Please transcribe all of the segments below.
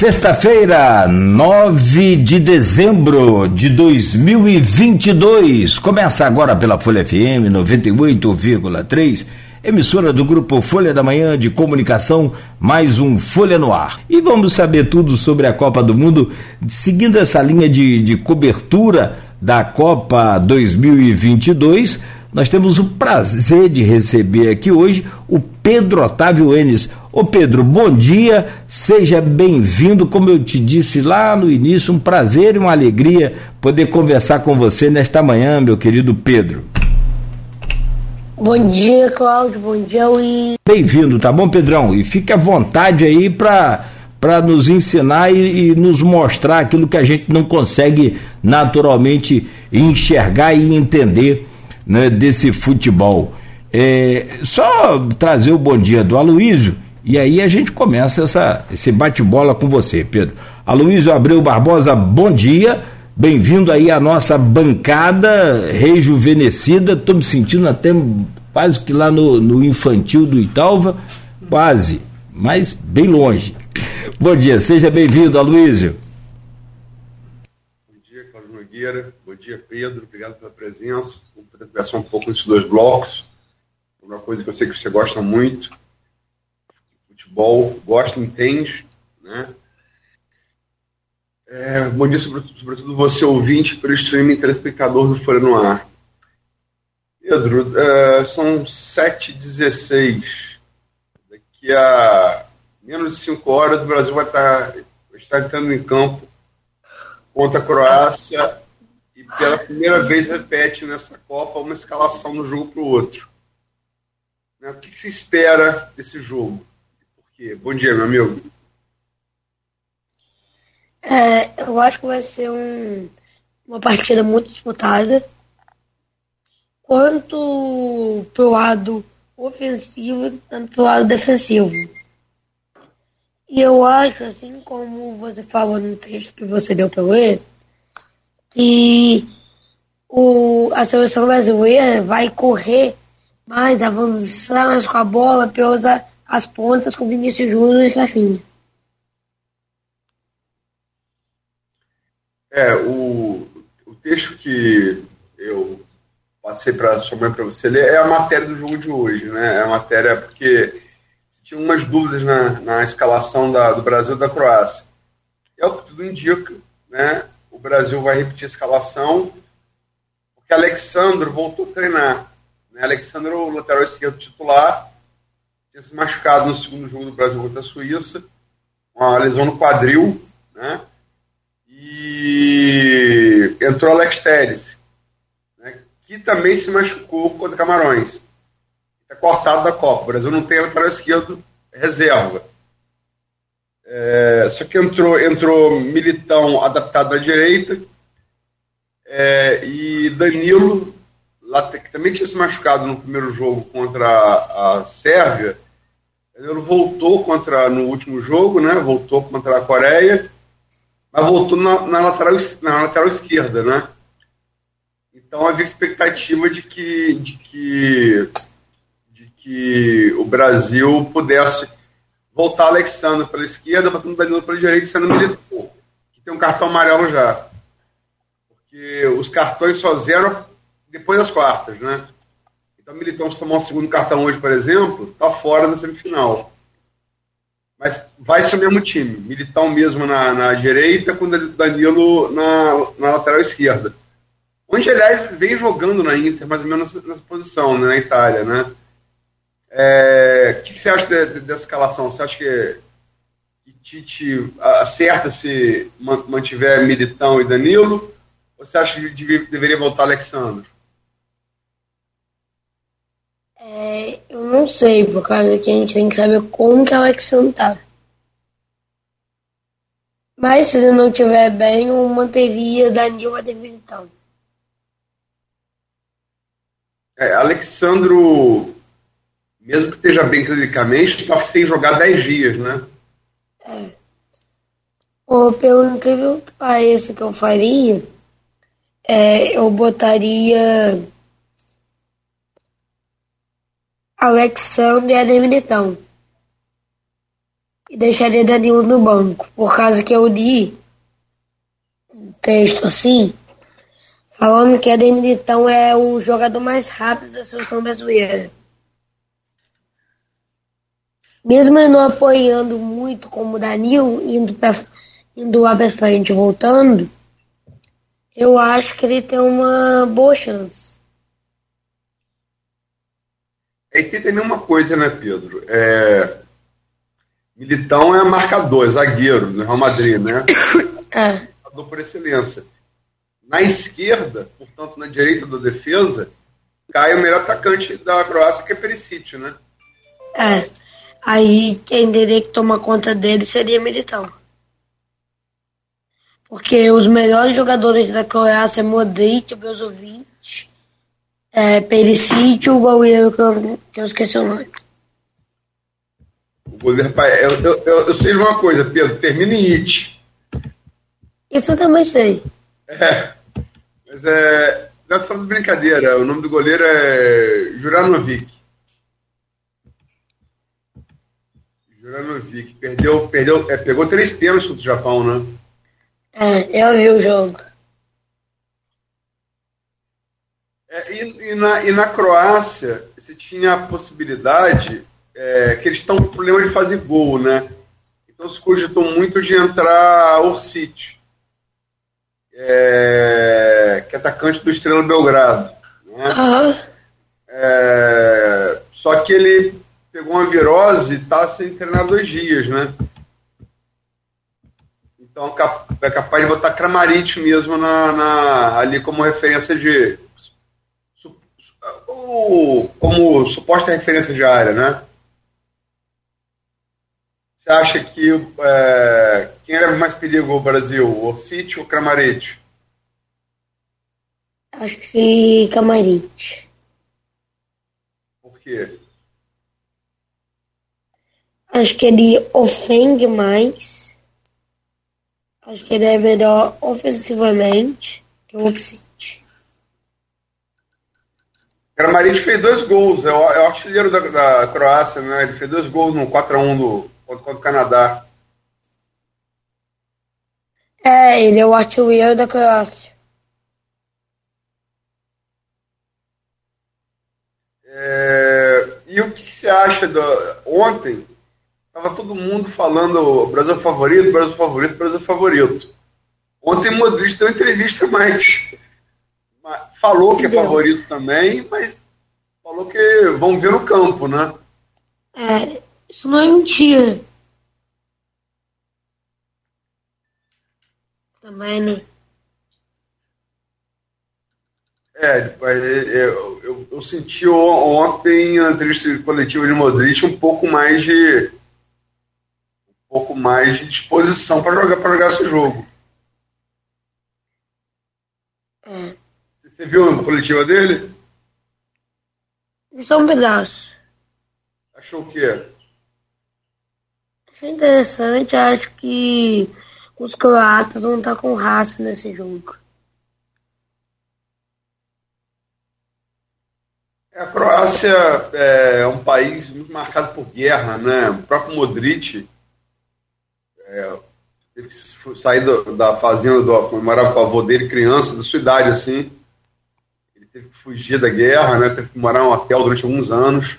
Sexta-feira, 9 de dezembro de 2022. Começa agora pela Folha FM 98,3, emissora do grupo Folha da Manhã de Comunicação, mais um Folha no Ar. E vamos saber tudo sobre a Copa do Mundo, seguindo essa linha de, de cobertura da Copa 2022 nós temos o prazer de receber aqui hoje o Pedro Otávio Enes. Ô Pedro, bom dia, seja bem-vindo. Como eu te disse lá no início, um prazer e uma alegria poder conversar com você nesta manhã, meu querido Pedro. Bom dia, Cláudio. Bom dia, Luiz. Bem-vindo, tá bom, Pedrão? E fique à vontade aí para para nos ensinar e, e, nos mostrar aquilo que a gente não consegue naturalmente enxergar e entender né, desse futebol. É, só trazer o bom dia do Aloísio e aí a gente começa essa, esse bate-bola com você, Pedro. Aloísio Abreu Barbosa, bom dia. Bem-vindo aí à nossa bancada rejuvenescida. Estou me sentindo até quase que lá no, no infantil do Italva, quase, mas bem longe. Bom dia, seja bem-vindo, Aloísio. Bom dia, Cláudio Nogueira. Bom dia, Pedro. Obrigado pela presença poder conversar um pouco nesses dois blocos. Uma coisa que eu sei que você gosta muito, futebol, gosta, entende, né? É, bom dia, sobretudo, você ouvinte pelo streaming telespectador do Folha no Ar. Pedro, é, são 7h16. Daqui a menos de 5 horas o Brasil vai estar, estar entrando em campo contra a Croácia e pela primeira vez repete nessa Copa uma escalação um jogo para o outro. Né? O que se espera desse jogo? Bom dia, meu amigo. É, eu acho que vai ser um, uma partida muito disputada. Quanto pro lado ofensivo, tanto pro lado defensivo. E eu acho, assim como você falou no texto que você deu para ler, que o, a seleção brasileira vai correr mais, avançar mais com a bola pelas as pontas com Vinícius Júnior e Rafinha. É, o, o texto que eu passei para sua mãe para você ler é a matéria do jogo de hoje, né? É a matéria porque tinha umas dúvidas na, na escalação da, do Brasil e da Croácia. É o que tudo indica, né? o Brasil vai repetir a escalação, porque Alexandre voltou a treinar. Né? Alexandre, o lateral esquerdo titular, tinha se machucado no segundo jogo do Brasil contra a Suíça, uma lesão no quadril, né? E entrou Alex Telles, né? que também se machucou contra Camarões. Está cortado da Copa. O Brasil não tem lateral esquerdo reserva. É, só que entrou, entrou Militão adaptado à direita é, e Danilo, que também tinha se machucado no primeiro jogo contra a, Sérvia, Danilo voltou contra no último jogo, né? Voltou contra a Coreia, mas voltou na, na lateral, na lateral esquerda, né? Então havia expectativa de que, de que, de que o Brasil pudesse voltar Alexandre pela esquerda, botando Danilo pela direita, sendo que tem um cartão amarelo já. Porque os cartões só zeram depois das quartas, né? Então, o Militão, se tomar um segundo cartão hoje, por exemplo, está fora da semifinal. Mas vai ser o mesmo time. Militão mesmo na, na direita, com Danilo na, na lateral esquerda. Onde, aliás, vem jogando na Inter, mais ou menos nessa, nessa posição, né, na Itália, né? É, o que, que, você acha de, de, dessa escalação? Você acha que, que Tite acerta se mantiver Militão e Danilo? Ou você acha que deveria voltar Alexandre? É, eu não sei, por causa que a gente tem que saber como que o Alexandre tá. Mas se ele não estiver bem, eu manteria Danilo e Militão. É, Alexandro mesmo que esteja bem clinicamente, está sem jogar 10 dias, né? É. Ou, pelo incrível que pareça que eu faria, é, eu botaria Alexandre e Ademilitão. e deixaria Danilo no banco, por causa que eu li um texto assim, falando que Eder Militão é o jogador mais rápido da seleção brasileira. Mesmo ele não apoiando muito como Danilo, indo, pra, indo lá pra frente voltando, eu acho que ele tem uma boa chance. É, e tem também uma coisa, né, Pedro? É... Militão é marcador, zagueiro do Real Madrid, né? É. Marcador por excelência. Na esquerda, portanto, na direita da defesa, cai o melhor atacante da Croácia, que é Perisic, né? É. Aí quem teria que tomar conta dele seria Militão. Porque os melhores jogadores da Croácia é Modric, Brozovic, é, Perisic o goleiro que eu, que eu esqueci o nome. O goleiro, eu, eu, eu, eu sei de uma coisa, Pedro, termina em it. Isso eu também sei. É, mas é. Não tô falando de brincadeira, o nome do goleiro é Juranovic. Juranovic. Perdeu, perdeu, é, pegou três pênaltis contra o Japão, né? É, eu vi o jogo. É, e, na, e na Croácia, você tinha a possibilidade é, que eles estão com problema de fazer gol, né? Então se cogitou muito de entrar Orsic, é, que é atacante do Estrela Belgrado. Né? Aham. É, só que ele pegou uma virose e está sem treinar dois dias, né? Então é capaz de botar Kramaric mesmo na, na, ali como referência de. Como, como suposta referência de área, né? Você acha que é, quem era mais perigo o Brasil, o City ou o Kramaric? Acho que Kramaric. Por quê? Acho que ele ofende mais. Acho que ele é melhor ofensivamente que o Oxide. Kramaric fez dois gols, é o, é o artilheiro da, da, Croácia, né? Ele fez dois gols no 4x1 do, contra, o Canadá. É, ele é o artilheiro da Croácia. É, e o que, que você acha do, ontem? Tava todo mundo falando Brasil favorito, Brasil favorito, Brasil favorito. Ontem Modric deu entrevista, mas falou que é favorito também, mas falou que vão ver no campo, né? É, isso não é mentira. Também, né? É, eu, eu, eu senti ontem na entrevista coletiva de Modric um pouco mais de um pouco mais de disposição para jogar para jogar esse jogo. É. Você viu a coletiva dele? Só um pedaço. Achou o quê? Achei interessante, acho que os croatas vão estar com raça nesse jogo. A Croácia é um país muito marcado por guerra, né? O próprio Modric é, teve que sair do, da fazenda do morava com o avô dele, criança, da sua idade, assim. Teve que fugir da guerra, né? Teve que morar em um hotel durante alguns anos.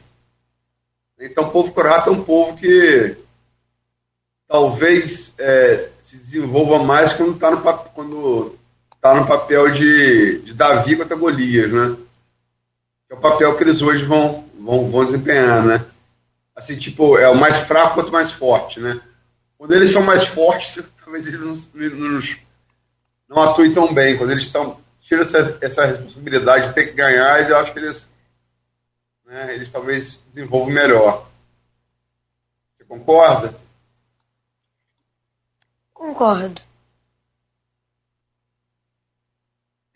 Então, o povo croata é um povo que talvez é, se desenvolva mais quando está no, quando tá no papel de, de Davi contra Golias, né? é o papel que eles hoje vão, vão, vão desempenhar, né? Assim, tipo, é o mais fraco quanto mais forte, né? Quando eles são mais fortes, talvez eles não, não, não atuem tão bem. Quando eles estão tiram essa, essa responsabilidade de ter que ganhar, eu acho que eles, né, eles talvez desenvolvam melhor. Você concorda? Concordo.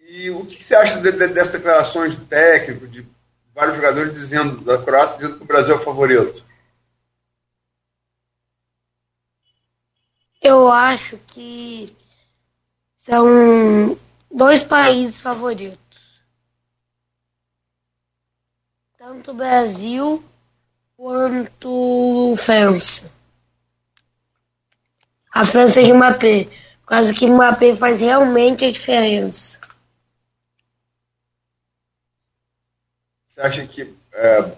E o que você acha de, de, dessas declarações de técnico, de vários jogadores dizendo, da Croácia, dizendo que o Brasil é o favorito? Eu acho que são dois países favoritos. Tanto o Brasil quanto França. A França de Mbappé. Por causa que Mbappé faz realmente a diferença. Você acha que é,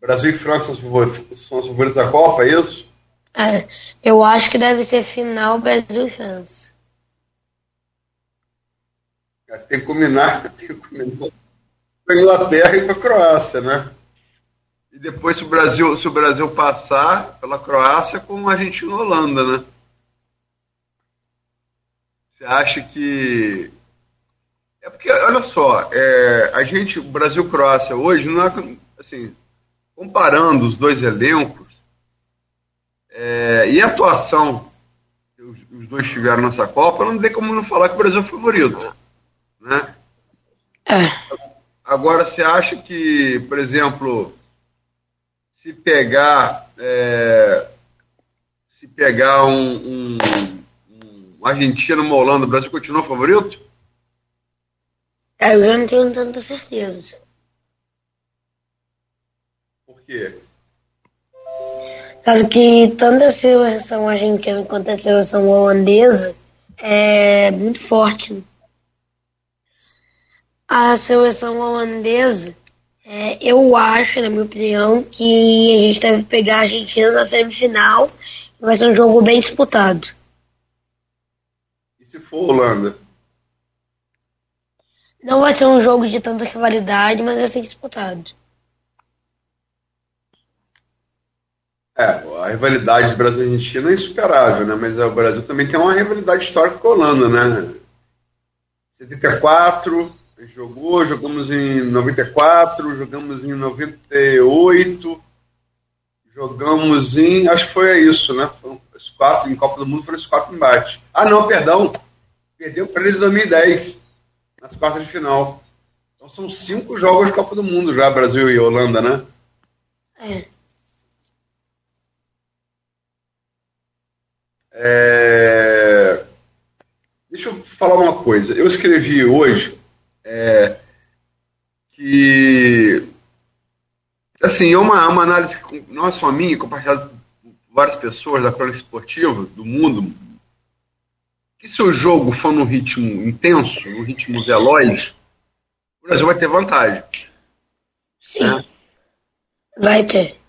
Brasil e França são os favoritos da Copa, é isso? É, eu acho que deve ser final Brasil e França. Tem que combinar, tem que combinar com a Inglaterra e com a Croácia, né? E depois se o Brasil, se o Brasil passar pela Croácia com a Argentina e Holanda, né? Você acha que. É porque, olha só, é, a gente, o Brasil-Croácia hoje, não é, assim, comparando os dois elencos é, e a atuação que os, os, dois tiveram nessa Copa, não tem como não falar que o Brasil é favorito. Né? É. Agora, você acha que, por exemplo, se pegar é, se pegar um, um, um Argentina, uma Holanda, o Brasil continua favorito? É, eu já não tenho tanta certeza. Por quê? Caso que tanto a seleção argentina quanto a seleção holandesa é muito forte. A seleção holandesa, é, eu acho, na minha opinião, que a gente deve pegar a Argentina na semifinal vai ser um jogo bem disputado. E se for Holanda? Não vai ser um jogo de tanta rivalidade, mas vai ser disputado. É, a rivalidade de Brasil e Argentina é insuperável, né? Mas o Brasil também tem uma rivalidade histórica com a Holanda, né? 74, a gente jogou, jogamos em 94, jogamos em 98, jogamos em. Acho que foi isso, né? Foram os quatro, em Copa do Mundo foram os quatro embates. Ah, não, perdão. Perdeu para eles em 2010, nas quartas de final. Então são cinco jogos de Copa do Mundo já, Brasil e Holanda, né? É. É... Deixa eu falar uma coisa. Eu escrevi hoje é, que assim, é uma, uma análise não é só minha, compartilhada por várias pessoas da crônica esportiva do mundo, que se o jogo for num ritmo intenso, num ritmo veloz, o Brasil vai ter vantagem. Sim. Né? Vai ter.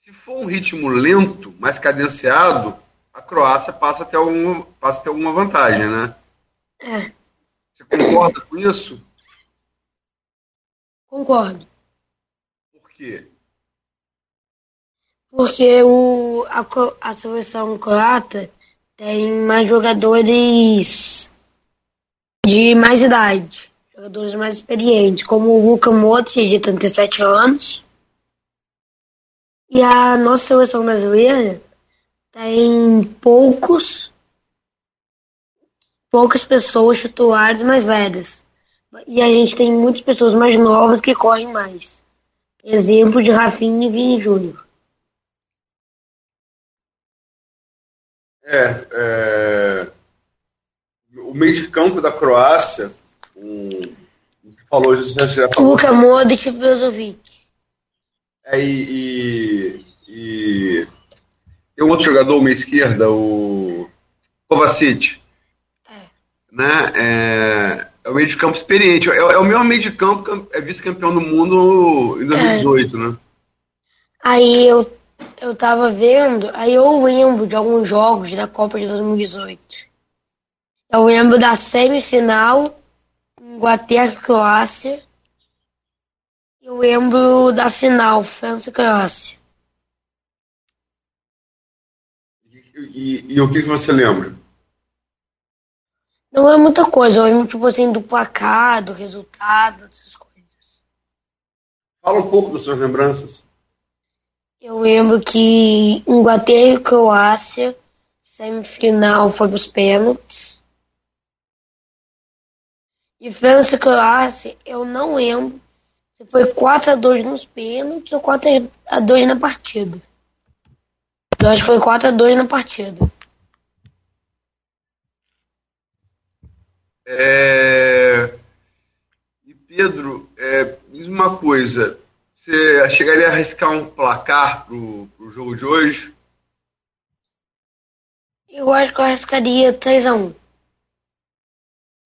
Se for um ritmo lento, mais cadenciado, a Croácia passa a ter alguma, passa a ter alguma vantagem, né? É. Concorda com isso? Concordo. Por quê? Porque o, a, a seleção croata tem mais jogadores de mais idade, jogadores mais experientes, como o Luka Modric, de 37 anos. E a nossa seleção brasileira tem poucos poucas pessoas titulares mais velhas. E a gente tem muitas pessoas mais novas que correm mais. Exemplo de Rafinha e Vini Júnior. É, é, o meio de campo da Croácia, um, você falou, você já falou. Luka Modric e Brozovic. É, e, e, e tem um outro jogador, uma esquerda, o Kovacic. É. Né? É, é o meio de campo experiente. É, é o meu meio de campo, é vice-campeão do mundo em 2018, é. né? Aí eu, eu tava vendo, aí eu lembro de alguns jogos da Copa de 2018. Eu lembro da semifinal, Inglaterra e Croácia. Eu lembro da final, França e Croácia. E, e, o que, que você lembra? Não é muita coisa, eu lembro tipo assim do placar, do resultado, essas coisas. Fala um pouco das suas lembranças. Eu lembro que Inglaterra e Croácia, semifinal foi os pênaltis. E França e Croácia, eu não lembro se foi 4x2 nos pênaltis ou 4x2 na partida. Eu acho que foi 4x2 na partida. É... E Pedro, é, diz uma coisa. Você chegaria a arriscar um placar pro, pro jogo de hoje? Eu acho que eu arriscaria 3x1.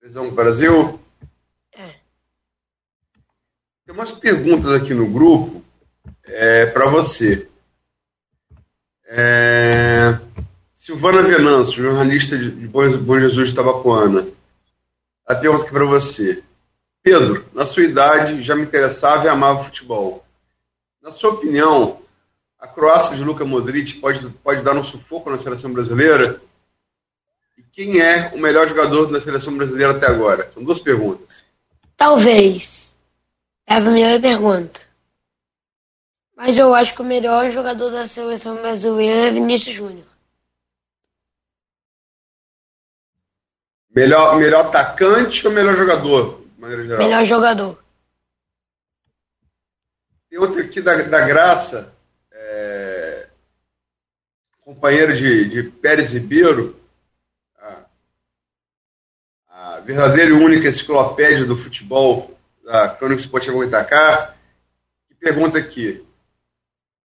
3x1 Brasil? É. Tem umas perguntas aqui no grupo é, para você. É, Silvana Venâncio, jornalista de Bom Jesus de Tabapuana. A pergunta aqui para você. Pedro, na sua idade já me interessava e amava futebol. Na sua opinião, a Croácia de Luka Modric pode, pode dar um sufoco na seleção brasileira? E quem é o melhor jogador da seleção brasileira até agora? São duas perguntas. Talvez. É a primeira pergunta. Mas eu acho que o melhor jogador da seleção brasileira é Vinícius Júnior. Melhor, melhor atacante ou melhor jogador? Melhor jogador. Tem outro aqui da, da Graça, é, companheiro de, de Pérez Ribeiro, a, a verdadeira e única enciclopédia do futebol da Crônica Esportiva Itacar, que pergunta aqui.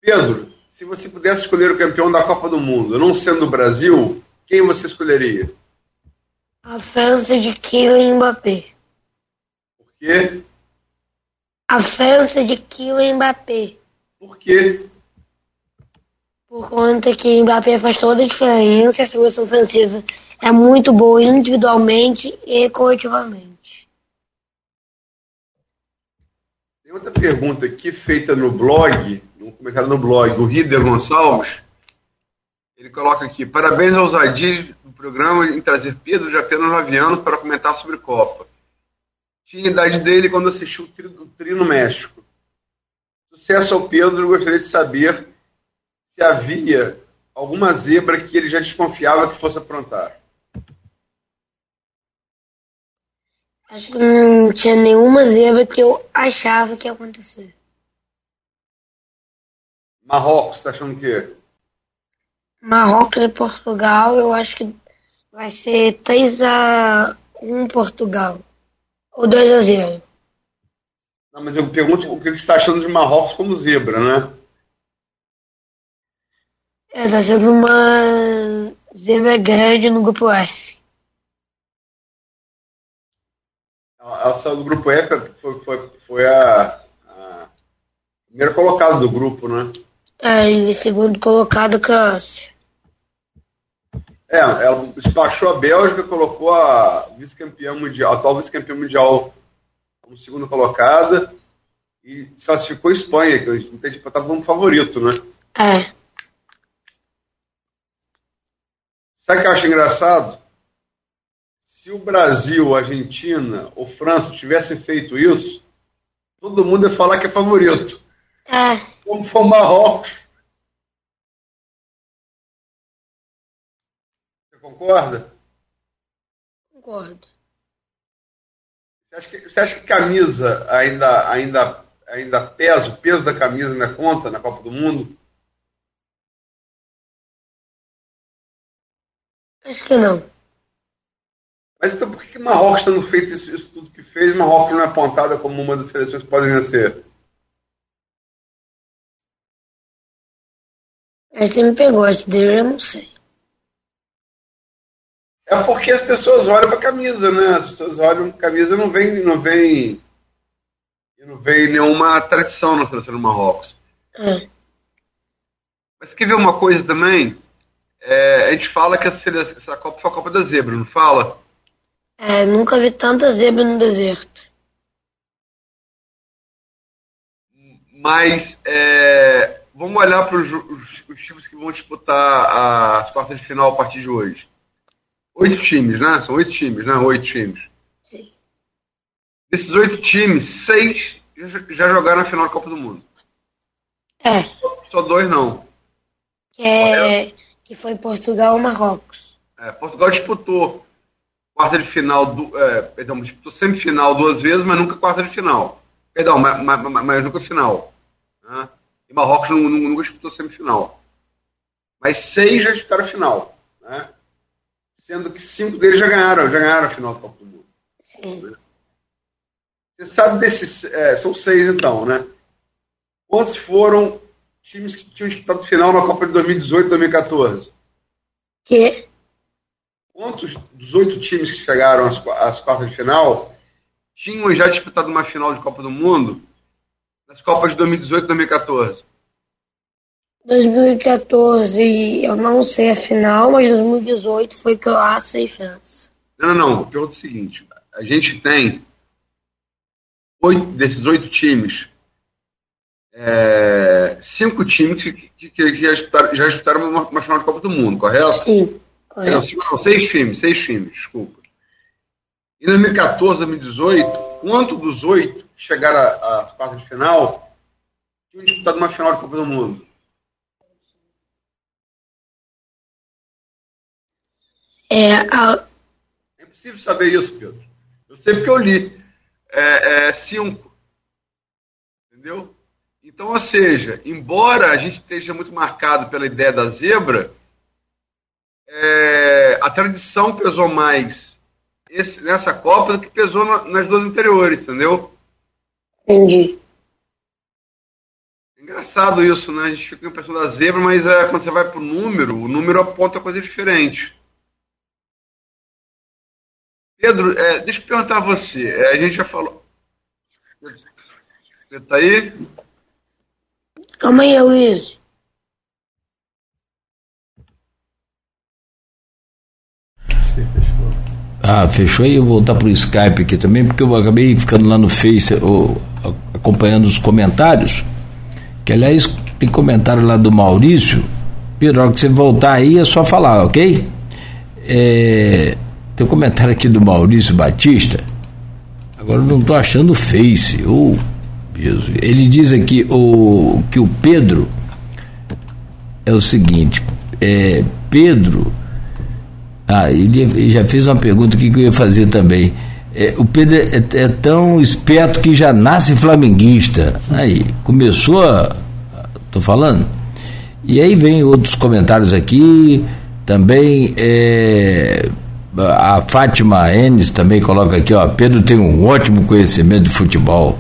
Pedro, se você pudesse escolher o campeão da Copa do Mundo, não sendo o Brasil, quem você escolheria? A França de Kylian Mbappé. Por quê? A França de Kylian Mbappé. Por quê? Por conta que Mbappé faz toda a diferença, a seleção francesa é muito boa individualmente e coletivamente. Tem outra pergunta aqui feita no blog, um comentário no blog, o Rider Gonçalves. Ele coloca aqui: parabéns aos Adir do programa em trazer Pedro de apenas 9 anos para comentar sobre Copa. Tinha a idade dele quando assistiu o tri, o tri no México. Sucesso ao Pedro, gostaria de saber se havia alguma zebra que ele já desconfiava que fosse aprontar. Acho que não tinha nenhuma zebra que eu achava que ia acontecer. Marrocos, tá achando o quê? Marrocos e Portugal, eu acho que vai ser 3 a 1 Portugal. Ou 2 a 0. Não, mas eu pergunto o que você está achando de Marrocos como zebra, né? É, tá sendo uma zebra grande no grupo F. Ela saiu do grupo F, foi, foi, foi a, a primeira colocada do grupo, né? É, e segundo colocado, Croácia. É, ela despachou a Bélgica, colocou a vice-campeã mundial, a atual vice-campeã mundial como segunda colocada e desclassificou a Espanha, que a gente estava como favorito, né? É. Sabe o que eu acho engraçado? Se o Brasil, Argentina ou França tivessem feito isso, todo mundo ia falar que é favorito. É. Como foi o Marrocos. Concorda? Concordo. Você acha que, você acha que camisa ainda, ainda, ainda pesa, o peso da camisa ainda conta na Copa do Mundo? Acho que não. Mas então por que, Marrocos tendo feito isso, isso tudo que fez, Marrocos não é apontada como uma das seleções que podem vencer? Aí você me pegou, esse dele eu não sei. É porque as pessoas olham para a camisa, né? As pessoas olham para a camisa e não vem, não vem, não vem nenhuma tradição na seleção do Marrocos. É. Mas quer ver uma coisa também? É, a gente fala que essa, essa Copa foi a Copa da Zebra, não fala? É, nunca vi tanta zebra no deserto. Mas é, vamos olhar para os times que vão disputar as quartas de final a partir de hoje. Oito times, né? São oito times, né? Oito times. Sim. Desses oito times, seis já, jogaram a final da Copa do Mundo. É, Só dois não. que, é, que foi Portugal e Marrocos. É, Portugal disputou quarta de final, do, é, perdão, disputou semifinal duas vezes, mas nunca quarta de final. Perdão, mas, mas, mas nunca final. Né? E Marrocos nu- nu- nunca disputou semifinal. Mas seis já disputaram a final. Né? Sendo que cinco deles já ganharam, já ganharam a final da Copa do Mundo. Sim. Você sabe desses. é, são seis então, né? Quantos foram times que tinham disputado final na Copa de 2018 e 2014? Que? quantos dos oito times que chegaram às, às quartas de final tinham já disputado uma final de Copa do Mundo nas Copas de 2018 e 2014? 2014 eu não sei a final, mas 2018 foi Croácia e França. Não, não, não. O seguinte: a gente tem oito, desses oito times, é, cinco times que, que, que já, disputaram, já disputaram uma, uma, final de Copa do Mundo, correto? Sim, correto. Não, cinco, não, seis times, seis times, desculpa. Em 2014, 2018, quanto dos oito chegaram às quartas de final tinham disputado uma final de Copa do Mundo? É, a... é impossível saber isso, Pedro. Eu sei porque eu li. É, é cinco. Entendeu? Então, ou seja, embora a gente esteja muito marcado pela ideia da zebra, é, a tradição pesou mais esse, nessa Copa do que pesou na, nas duas anteriores, entendeu? Entendi. Engraçado isso, né? A gente fica pensando da zebra, mas é, quando você vai para o número, o número aponta coisa diferente. Pedro, é, deixa eu perguntar a você. É, a gente já falou. Você está aí? Calma aí, Luiz. Ah, fechou aí, eu vou voltar pro Skype aqui também, porque eu acabei ficando lá no Face ou, acompanhando os comentários. Que aliás tem comentário lá do Maurício. Pedro, que você voltar aí é só falar, ok? É, tem um comentário aqui do Maurício Batista. Agora não estou achando o Face. Oh, Ele diz aqui o, que o Pedro é o seguinte: é, Pedro. Ah, ele já fez uma pergunta que eu ia fazer também. É, o Pedro é, é, tão esperto que já nasce flamenguista. Aí, começou a. Tô falando? E aí vem outros comentários aqui, também. É, a Fátima Enes também coloca aqui, ó, Pedro tem um ótimo conhecimento de futebol.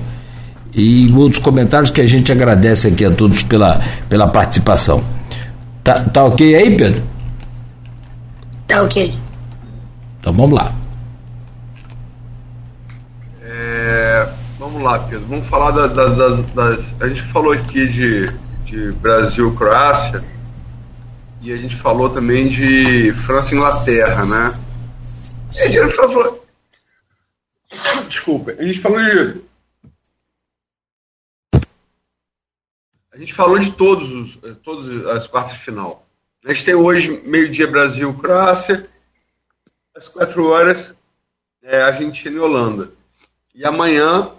E outros comentários que a gente agradece aqui a todos pela, pela participação. Tá, tá ok aí, Pedro? Tá ok. Então vamos lá. É, vamos lá, Pedro. Vamos falar da, da, das, das, A gente falou aqui de, de Brasil Croácia e a gente falou também de França e Inglaterra, né? A gente falou. Desculpa, a gente falou de. A gente falou de todos os, todas as quartas de final. A gente tem hoje, meio-dia, Brasil, Croácia, às quatro horas, é, Argentina e Holanda. E amanhã,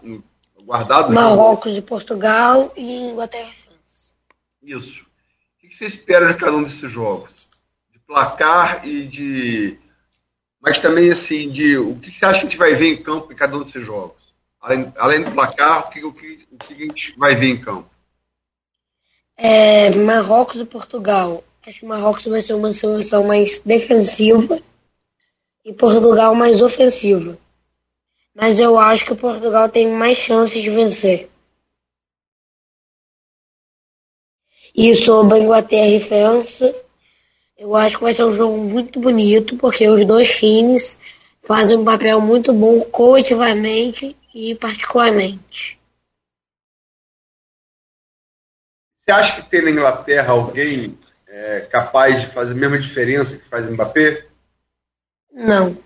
guardado. Marrocos e Portugal e Inglaterra e França. Isso. O que você espera de cada um desses jogos? De placar e de mas também assim de o que você acha que a gente vai ver em campo em cada um desses jogos? Além, além do placar, o que, o, que, o que a gente vai ver em campo? É, Marrocos e Portugal. Acho que Marrocos vai ser uma seleção mais defensiva e Portugal mais ofensiva. Mas eu acho que Portugal tem mais chances de vencer. E sobre Inglaterra e França, eu acho que vai ser um jogo muito bonito, porque os dois times fazem um papel muito bom coletivamente e particularmente. Você acha que tem na Inglaterra alguém é, capaz de fazer a mesma diferença que faz Mbappé? Não.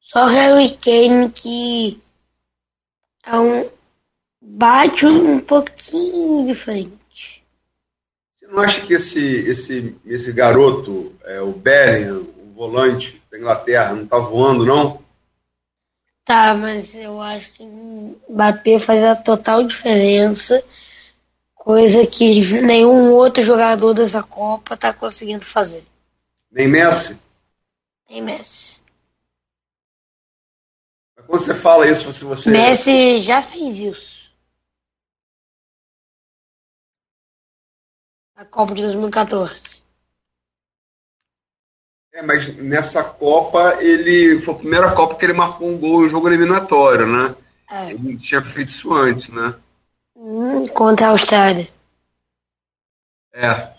Só Harry Kane que é um, bate um pouquinho diferente não acha que esse, esse, esse garoto, é, o Bellingham, o volante da Inglaterra, não está voando, não? Tá, mas eu acho que Mbappé faz a total diferença, coisa que nenhum outro jogador dessa Copa está conseguindo fazer. Nem Messi? Nem Messi. Mas quando você fala isso, você... você... Messi já fez isso. A Copa de 2014. É, mas nessa Copa ele foi a primeira Copa que ele marcou um gol em jogo eliminatório, né? É. Ele não tinha feito isso antes, né? Hum, contra a Austrália. É.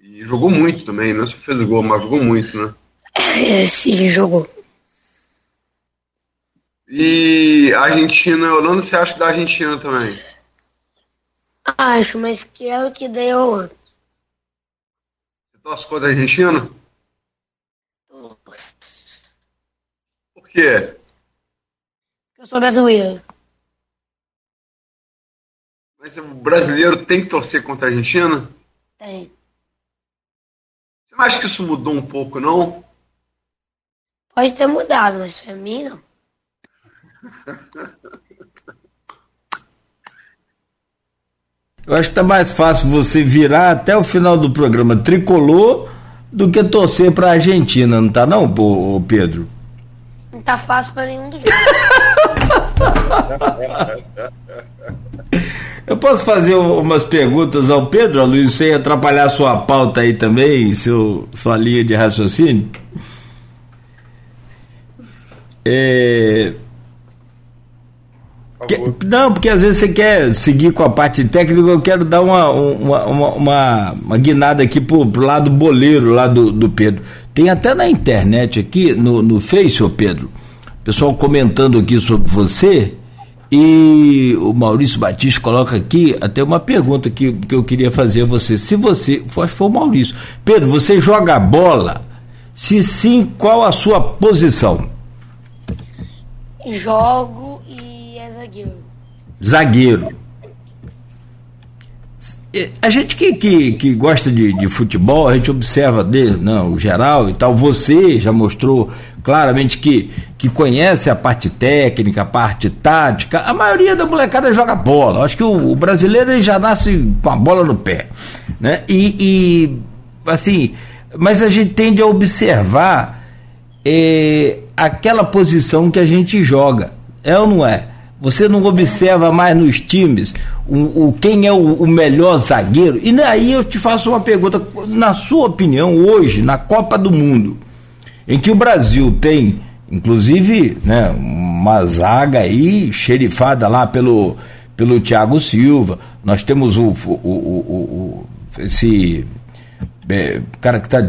E jogou muito também, não só fez o gol, mas jogou muito, né? É, sim, jogou. E Argentina e Holanda, você acha que da Argentina também? Acho, mas quero que dê a Holanda. Torce contra a Argentina? Por quê? Eu sou brasileiro. Mas o brasileiro tem que torcer contra a Argentina? Tem. Você não acha que isso mudou um pouco, não? Pode ter mudado, mas pra mim não. Eu acho que tá mais fácil você virar até o final do programa tricolor do que torcer pra Argentina, não tá não, Pedro? Não tá fácil pra nenhum dos. Eu posso fazer umas perguntas ao Pedro, Luiz, sem atrapalhar sua pauta aí também, seu, sua linha de raciocínio? É... Que, não, porque às vezes você quer seguir com a parte técnica, eu quero dar uma, uma, uma, uma, uma guinada aqui pro, pro lado boleiro lá do, do Pedro. Tem até na internet aqui, no, no Face, ô Pedro, pessoal comentando aqui sobre você, e o Maurício Batista coloca aqui até uma pergunta que, que eu queria fazer a você. Se você, acho que foi o Maurício, Pedro, você joga bola? Se sim, qual a sua posição? Jogo e zagueiro. Zagueiro. A gente que, que, que gosta de, de futebol, a gente observa dele, não, o geral e tal. Você já mostrou claramente que, que conhece a parte técnica, a parte tática. A maioria da molecada joga bola. Acho que o, o brasileiro já nasce com a bola no pé. Né? E, e assim, mas a gente tende a observar é, aquela posição que a gente joga. É ou não é? Você não observa mais nos times o, o quem é o, o, melhor zagueiro? E daí eu te faço uma pergunta: na sua opinião, hoje, na Copa do Mundo, em que o Brasil tem, inclusive, né, uma zaga aí xerifada lá pelo, pelo Thiago Silva, nós temos o, o esse é, cara que está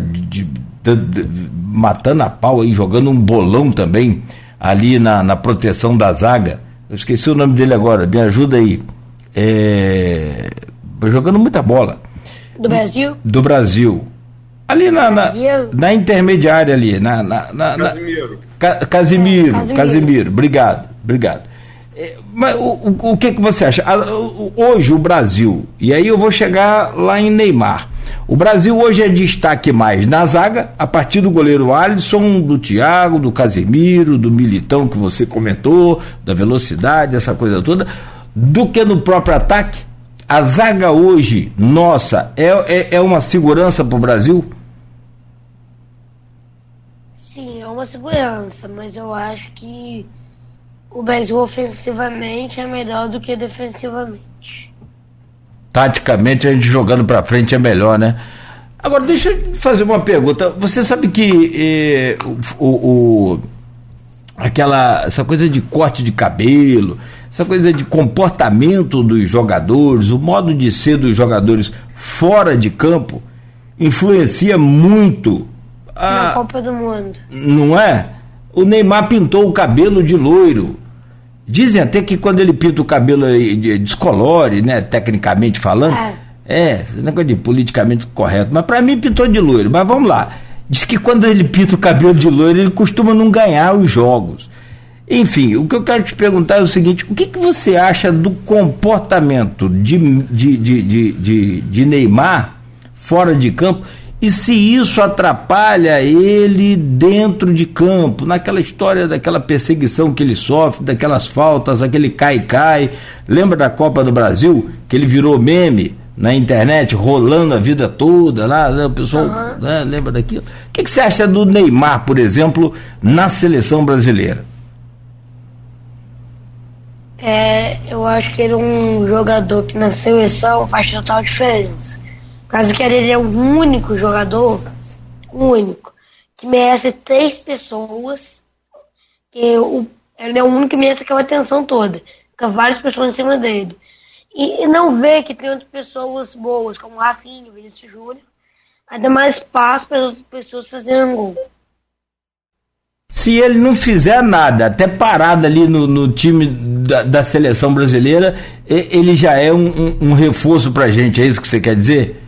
matando a pau aí, jogando um bolão também ali na, na proteção da zaga eu esqueci o nome dele agora, me ajuda aí. É, jogando muita bola. Do Brasil? Do Brasil. Ali na, na, na intermediária ali, na, na, na Casimiro. Ca, Casimiro, é, Casimiro. Casimiro, obrigado, obrigado. É, mas o, o, o, que, que você acha? Hoje o Brasil, e aí eu vou chegar lá em Neymar. O Brasil hoje é destaque mais na zaga, a partir do goleiro Alisson, do Thiago, do Casemiro, do Militão que você comentou, da velocidade, essa coisa toda, do que no próprio ataque. A zaga hoje, nossa, é, é, é uma segurança para o Brasil? Sim, é uma segurança, mas eu acho que o Brasil ofensivamente é melhor do que defensivamente taticamente a gente jogando para frente é melhor, né? Agora, deixa eu fazer uma pergunta. Você sabe que eh, o, o, aquela, essa coisa de corte de cabelo, essa coisa de comportamento dos jogadores, o modo de ser dos jogadores fora de campo, influencia muito a. Na Copa do Mundo. Não é? O Neymar pintou o cabelo de loiro. Dizem até que quando ele pinta o cabelo descolore, né, tecnicamente falando. É, é esse negócio de politicamente correto. Mas para mim pintou de loiro. Mas vamos lá. Diz que quando ele pinta o cabelo de loiro, ele costuma não ganhar os jogos. Enfim, o que eu quero te perguntar é o seguinte: o que, que você acha do comportamento de, de, de, de, de, de Neymar fora de campo e se isso atrapalha ele dentro de campo, naquela história daquela perseguição que ele sofre, daquelas faltas, aquele cai-cai. Lembra da Copa do Brasil, que ele virou meme na internet, rolando a vida toda lá, né, o pessoal uhum. né, lembra daquilo? O que, que você acha do Neymar, por exemplo, na seleção brasileira? É, eu acho que ele é um jogador que na seleção faz total diferença caso que ele é o único jogador, único, que merece três pessoas, que o, ele é o único que merece aquela atenção toda. Fica várias pessoas em cima dele. E, e não vê que tem outras pessoas boas, como Rafinha, Vinícius Júnior, ainda mais espaço para as outras pessoas fazerem gol. Se ele não fizer nada, até parado ali no, no time da, da, seleção brasileira, ele já é um, um, um reforço pra gente, é isso que você quer dizer?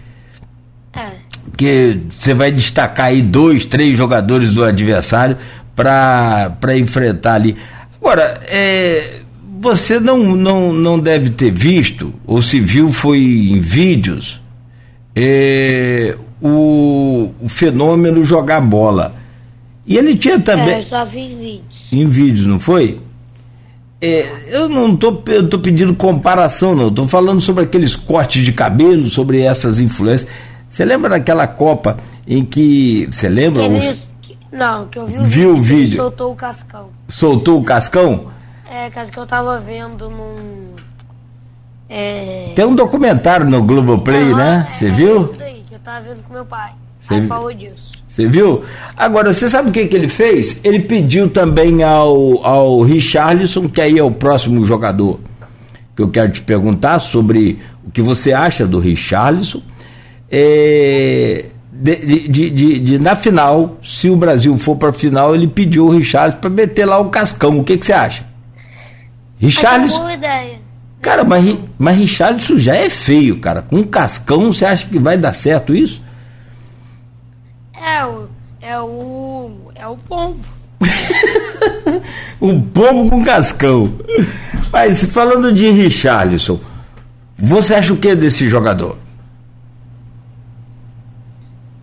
Porque você vai destacar aí dois, três jogadores do adversário para enfrentar ali. Agora, é, você não, não, não deve ter visto, ou se viu foi em vídeos, é, o, o fenômeno jogar bola. E ele tinha também. É, só vi em vídeos. Em vídeos, não foi? É, eu não estou tô, tô pedindo comparação, não. Estou falando sobre aqueles cortes de cabelo, sobre essas influências. Você lembra daquela Copa em que. Você lembra? Ele, os... Não, que eu vi o Viu vídeo. o vídeo? Soltou o cascão. Soltou o cascão? É, caso que eu tava vendo num. É... Tem um documentário no Globoplay, né? Você é, viu? Isso daí, que eu tava vendo com meu pai. Cê... Aí falou disso. Você viu? Agora, você sabe o que, que ele fez? Ele pediu também ao, ao Richarlison, que aí é o próximo jogador que eu quero te perguntar sobre o que você acha do Richarlison. É, de, de, de, de, na final, se o Brasil for para final, ele pediu o Richarlison para meter lá o cascão. O que, que você acha? É ideia. Cara, mas, mas Richarlison já é feio, cara. Com cascão, você acha que vai dar certo isso? É o. É o. É o pombo. o pombo com cascão. Mas falando de Richarlison, você acha o que desse jogador?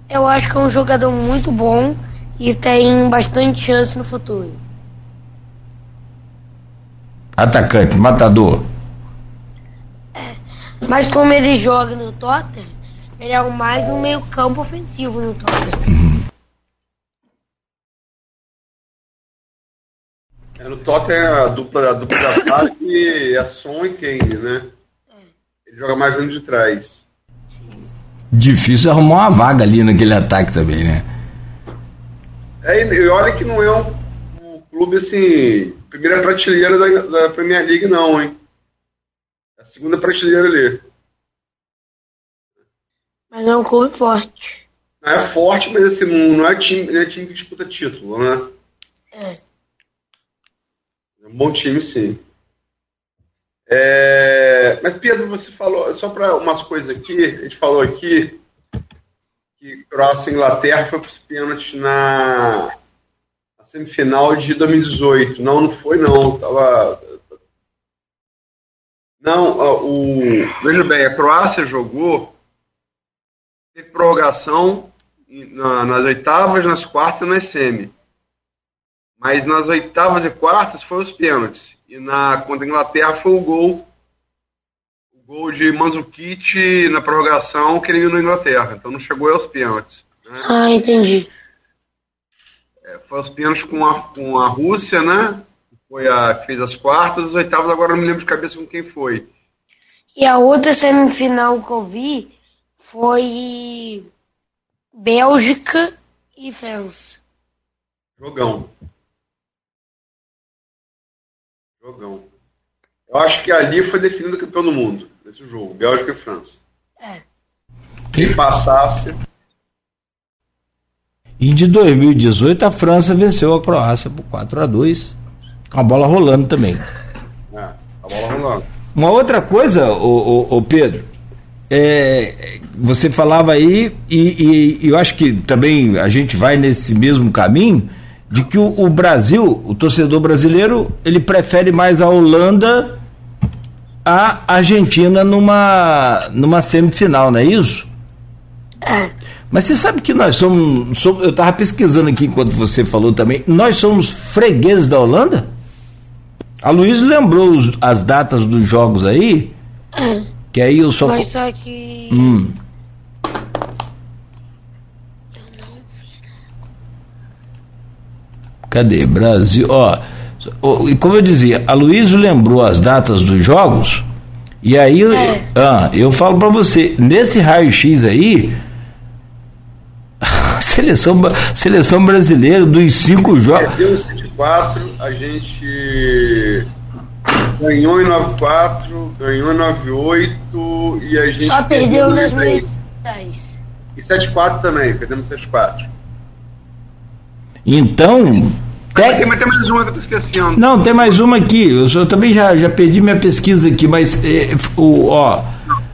Eu acho que é um jogador muito bom e tem bastante chance no futuro. Atacante, matador. É, mas como ele joga no Tottenham, ele é mais um meio campo ofensivo no Tottenham. Uhum. É, no Tottenham a dupla, a dupla de ataque é Son e Kane, né? Ele joga mais dentro de trás. Difícil arrumar uma vaga ali naquele ataque também, né? É, e olha que não é um, um clube assim, primeira prateleira da, da Premier League não, hein? É a segunda prateleira ali. Mas é um clube forte. Não é forte, mas assim, não é time, não é time que disputa título, né? É. É um bom time, sim. É... Mas, Pedro, você falou, só para umas coisas aqui, a gente falou aqui que Croácia e Inglaterra foi para os pênaltis na... na semifinal de 2018. Não, não foi, não. Tava. Não, o. Veja bem, a Croácia jogou teve prorrogação na, nas oitavas, nas quartas e nas semi. Mas nas oitavas e quartas foi os pênaltis. E na contra a Inglaterra foi o gol. O gol de Manzukic na prorrogação que eliminou a Inglaterra. Então não chegou aos pênaltis. Né? Ah, entendi. É, foi os pênaltis com a, com a Rússia, né? Foi a que fez as quartas, as oitavas, agora não me lembro de cabeça com quem foi. E a outra semifinal que eu vi foi Bélgica e França. Jogão. Jogão. Eu acho que ali foi definido o campeão do mundo, nesse jogo, Bélgica e França. É. Quem passasse. E de 2018 a França venceu a Croácia por 4 a 2 com a bola rolando também. É, a bola rolando. Uma outra coisa, o, o, o Pedro, é, você falava aí, e, e, eu acho que também a gente vai nesse mesmo caminho, de que o, o, Brasil, o torcedor brasileiro, ele prefere mais a Holanda à Argentina numa, numa semifinal, não é isso? É. Mas você sabe que nós somos, somos eu estava pesquisando aqui enquanto você falou também, nós somos fregueses da Holanda? A Luiz lembrou os, as datas dos jogos aí? É. Que aí eu só. Mas só que. Hum. Cadê? Brasil. Ó, e como eu dizia, a Luísa lembrou as datas dos jogos. E aí é. ah, eu falo para você, nesse raio-x aí, seleção, seleção brasileira dos cinco jogos. Perdeu 7-4, a gente Ganhou em 94, ganhou em 98 e a gente. Só perdeu em 2010. E 74 também, perdemos 74. Então, Tem, mas tem mais uma que eu tô esquecendo. Não, tem mais uma aqui. Eu, eu também já, já perdi minha pesquisa aqui, mas é, o, ó.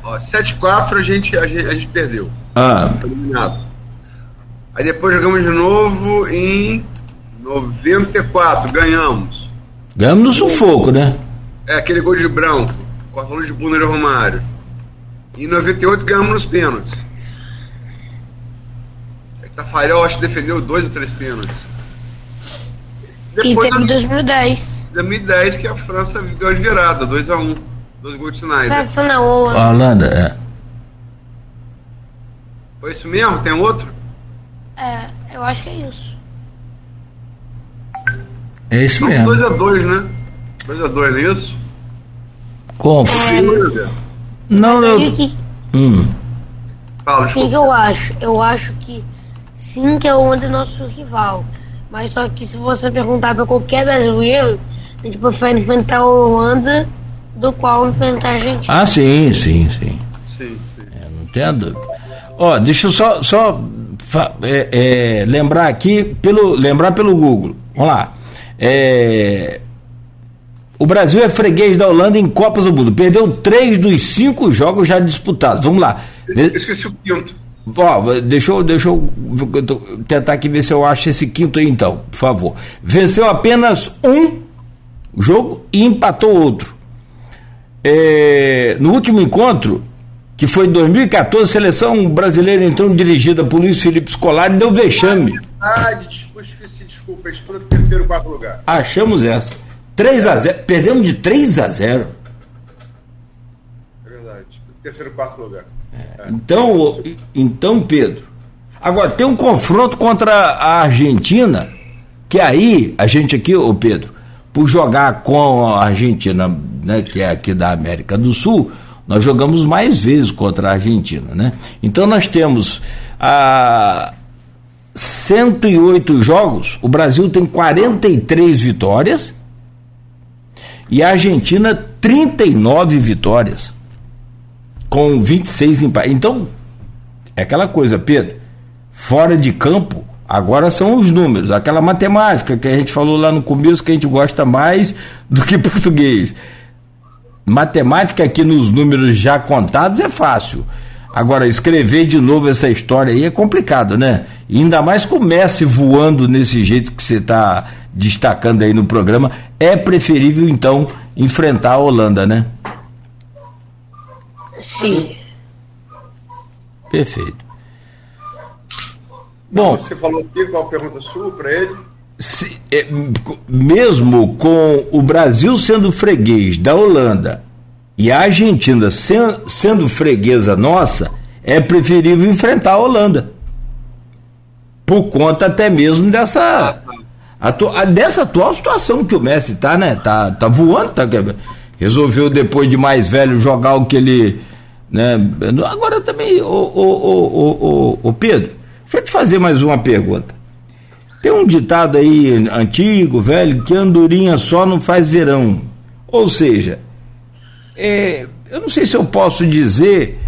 ó 7-4 a gente, a, gente, a gente perdeu. Ah. eliminado. Aí depois jogamos de novo em 94, ganhamos. Ganhamos no sufoco, né? É, aquele gol de branco, com a luz de Bruno Romário. Em 98 ganhamos nos pênaltis. Tafarel acho que defendeu dois ou três pênaltis. Depois, e teve 2010. 2010 que a França deu a virada, 2x1. Um, dois gols de Schneider. França não, Holanda. Holanda, é. Foi isso mesmo? Tem outro? É, eu acho que é isso. É isso mesmo. 2x2, né? 2x2, não é isso? Como? É, não, não. Que, hum. Fala, o que, que eu acho? Eu acho que sim que é o é nosso rival. Mas só que se você perguntar para qualquer brasileiro, a gente prefere enfrentar o Holanda do qual enfrentar a Argentina. Ah, sim, sim, sim. Sim, sim. É, não tem dúvida. Ó, deixa eu só, só é, é, lembrar aqui, pelo, lembrar pelo Google. Vamos lá. É, o Brasil é freguês da Holanda em Copas do Mundo. Perdeu três dos cinco jogos já disputados. Vamos lá. Eu esqueci o quinto. Ó, deixa eu, deixa eu tentar aqui ver se eu acho esse quinto aí então, por favor. Venceu apenas um jogo e empatou outro. É, no último encontro, que foi em 2014, a seleção brasileira então dirigida por Luiz Felipe Scolari deu vexame. Ah, desculpa, esqueci, desculpa, estou no terceiro, quarto lugar. Achamos essa. 3 a 0 perdemos de 3 a 0 É verdade, terceiro, quarto lugar. É. Então, então, Pedro, agora tem um confronto contra a Argentina, que aí, a gente aqui, ô Pedro, por jogar com a Argentina, né, que é aqui da América do Sul, nós jogamos mais vezes contra a Argentina, né? Então nós temos a 108 jogos, o Brasil tem 43 vitórias e a Argentina 39 vitórias com 26 empates. Então, é aquela coisa, Pedro, fora de campo, agora são os números, aquela matemática que a gente falou lá no começo que a gente gosta mais do que português. Matemática aqui nos números já contados é fácil. Agora, escrever de novo essa história aí é complicado, né? Ainda mais com o Messi voando nesse jeito que você está destacando aí no programa, é preferível então enfrentar a Holanda, né? Sim. Perfeito. Bom, você falou aqui qual a pergunta sua para ele? Se, é, mesmo com o Brasil sendo freguês da Holanda e a Argentina sen, sendo freguesa nossa, é preferível enfrentar a Holanda. Por conta até mesmo dessa. Atu, dessa atual situação que o Messi tá, né? Tá, tá voando, tá, resolveu depois de mais velho jogar o que ele né? Agora também, o, o, o, o, Pedro, deixa eu te fazer mais uma pergunta. Tem um ditado aí antigo, velho, que andorinha só não faz verão. Ou seja, é, eu não sei se eu posso dizer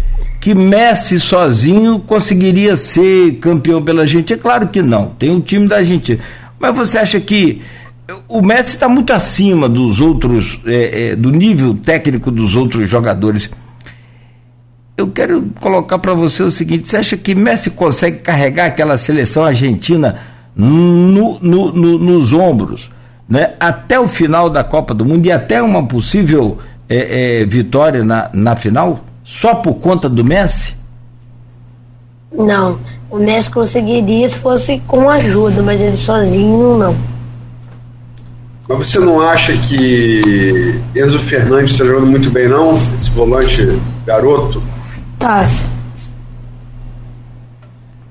que Messi sozinho conseguiria ser campeão pela gente. É claro que não, tem um time da Argentina. Mas você acha que o Messi está muito acima dos outros, é, é, do nível técnico dos outros jogadores? Eu quero colocar para você o seguinte: você acha que Messi consegue carregar aquela seleção argentina no, no, no, nos ombros, né? até o final da Copa do Mundo e até uma possível é, é, vitória na, na final, só por conta do Messi? Não, o Messi conseguiria se fosse com ajuda, mas ele sozinho não. Mas você não acha que Enzo Fernandes está jogando muito bem, não? Esse volante garoto? Tá.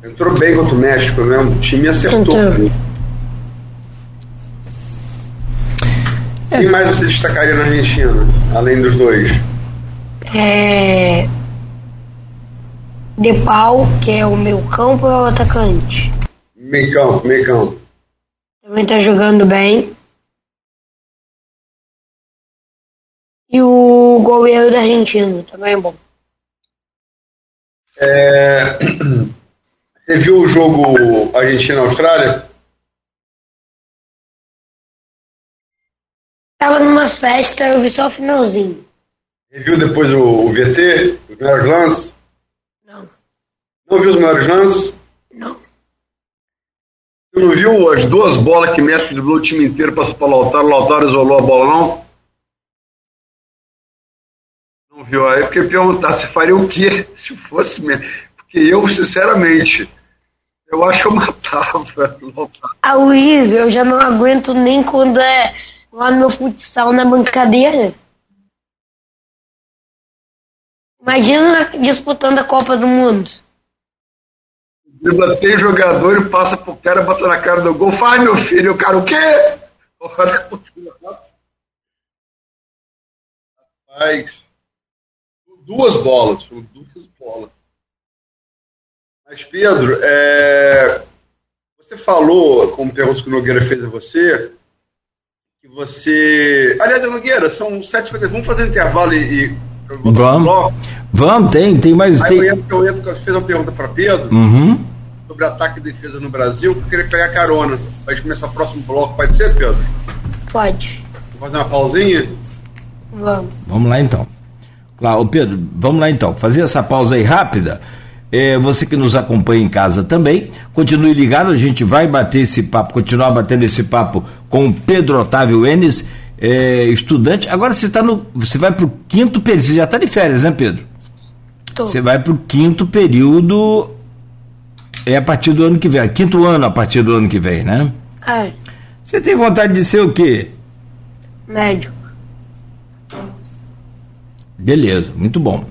Entrou bem contra o México, né? O time acertou. É. Quem mais você destacaria na Argentina, além dos dois? É. De Pau, que é o meu campo, é o atacante. Meio campo, meio campo. Também tá jogando bem. E o goleiro da Argentina também é bom. É... Você viu o jogo Argentina-Austrália? Tava numa festa, eu vi só o finalzinho. E viu depois o, o VT, os melhores lances? Não. Não viu os melhores lances? Não. Você não viu as duas bolas que o Messi driblou o time inteiro, passou para o Lautaro, o Lautaro isolou a bola, não? Viu? Aí porque perguntar se faria o quê se fosse mesmo. Porque eu, sinceramente, eu acho que eu matava. A Luiz, eu já não aguento nem quando é lá no futsal na bancadeira. Imagina disputando a Copa do Mundo. Tem jogador e passa pro cara, bota na cara do gol. Faz, meu filho. O cara, o quê? Rapaz. Duas bolas. Foram duas bolas. Mas, Pedro, é... você falou, como pergunta que o Nogueira fez a você, que você. Aliás, Nogueira, são sete Vamos fazer um intervalo e. e... Vamos. Vamos, tem, tem mais. Aí tem... eu entro, eu entro, fez uma pergunta para Pedro. Uhum sobre ataque e defesa no Brasil, que eu queria pegar carona. Pra gente começar o próximo bloco, pode ser, Pedro? Pode. Vamos fazer uma pausinha? Vamos. Vamos lá então. Claro, Pedro, vamos lá então. Fazer essa pausa aí rápida. É, você que nos acompanha em casa também, continue ligado, a gente vai bater esse papo, continuar batendo esse papo com o Pedro Otávio Enes, é, estudante. Agora você está no. Você vai para o quinto período, você já está de férias, né, Pedro? Tô. Você vai para o quinto período é a partir do ano que vem, quinto ano a partir do ano que vem, né? É. Você tem vontade de ser o quê? Médico. Beleza, muito bom.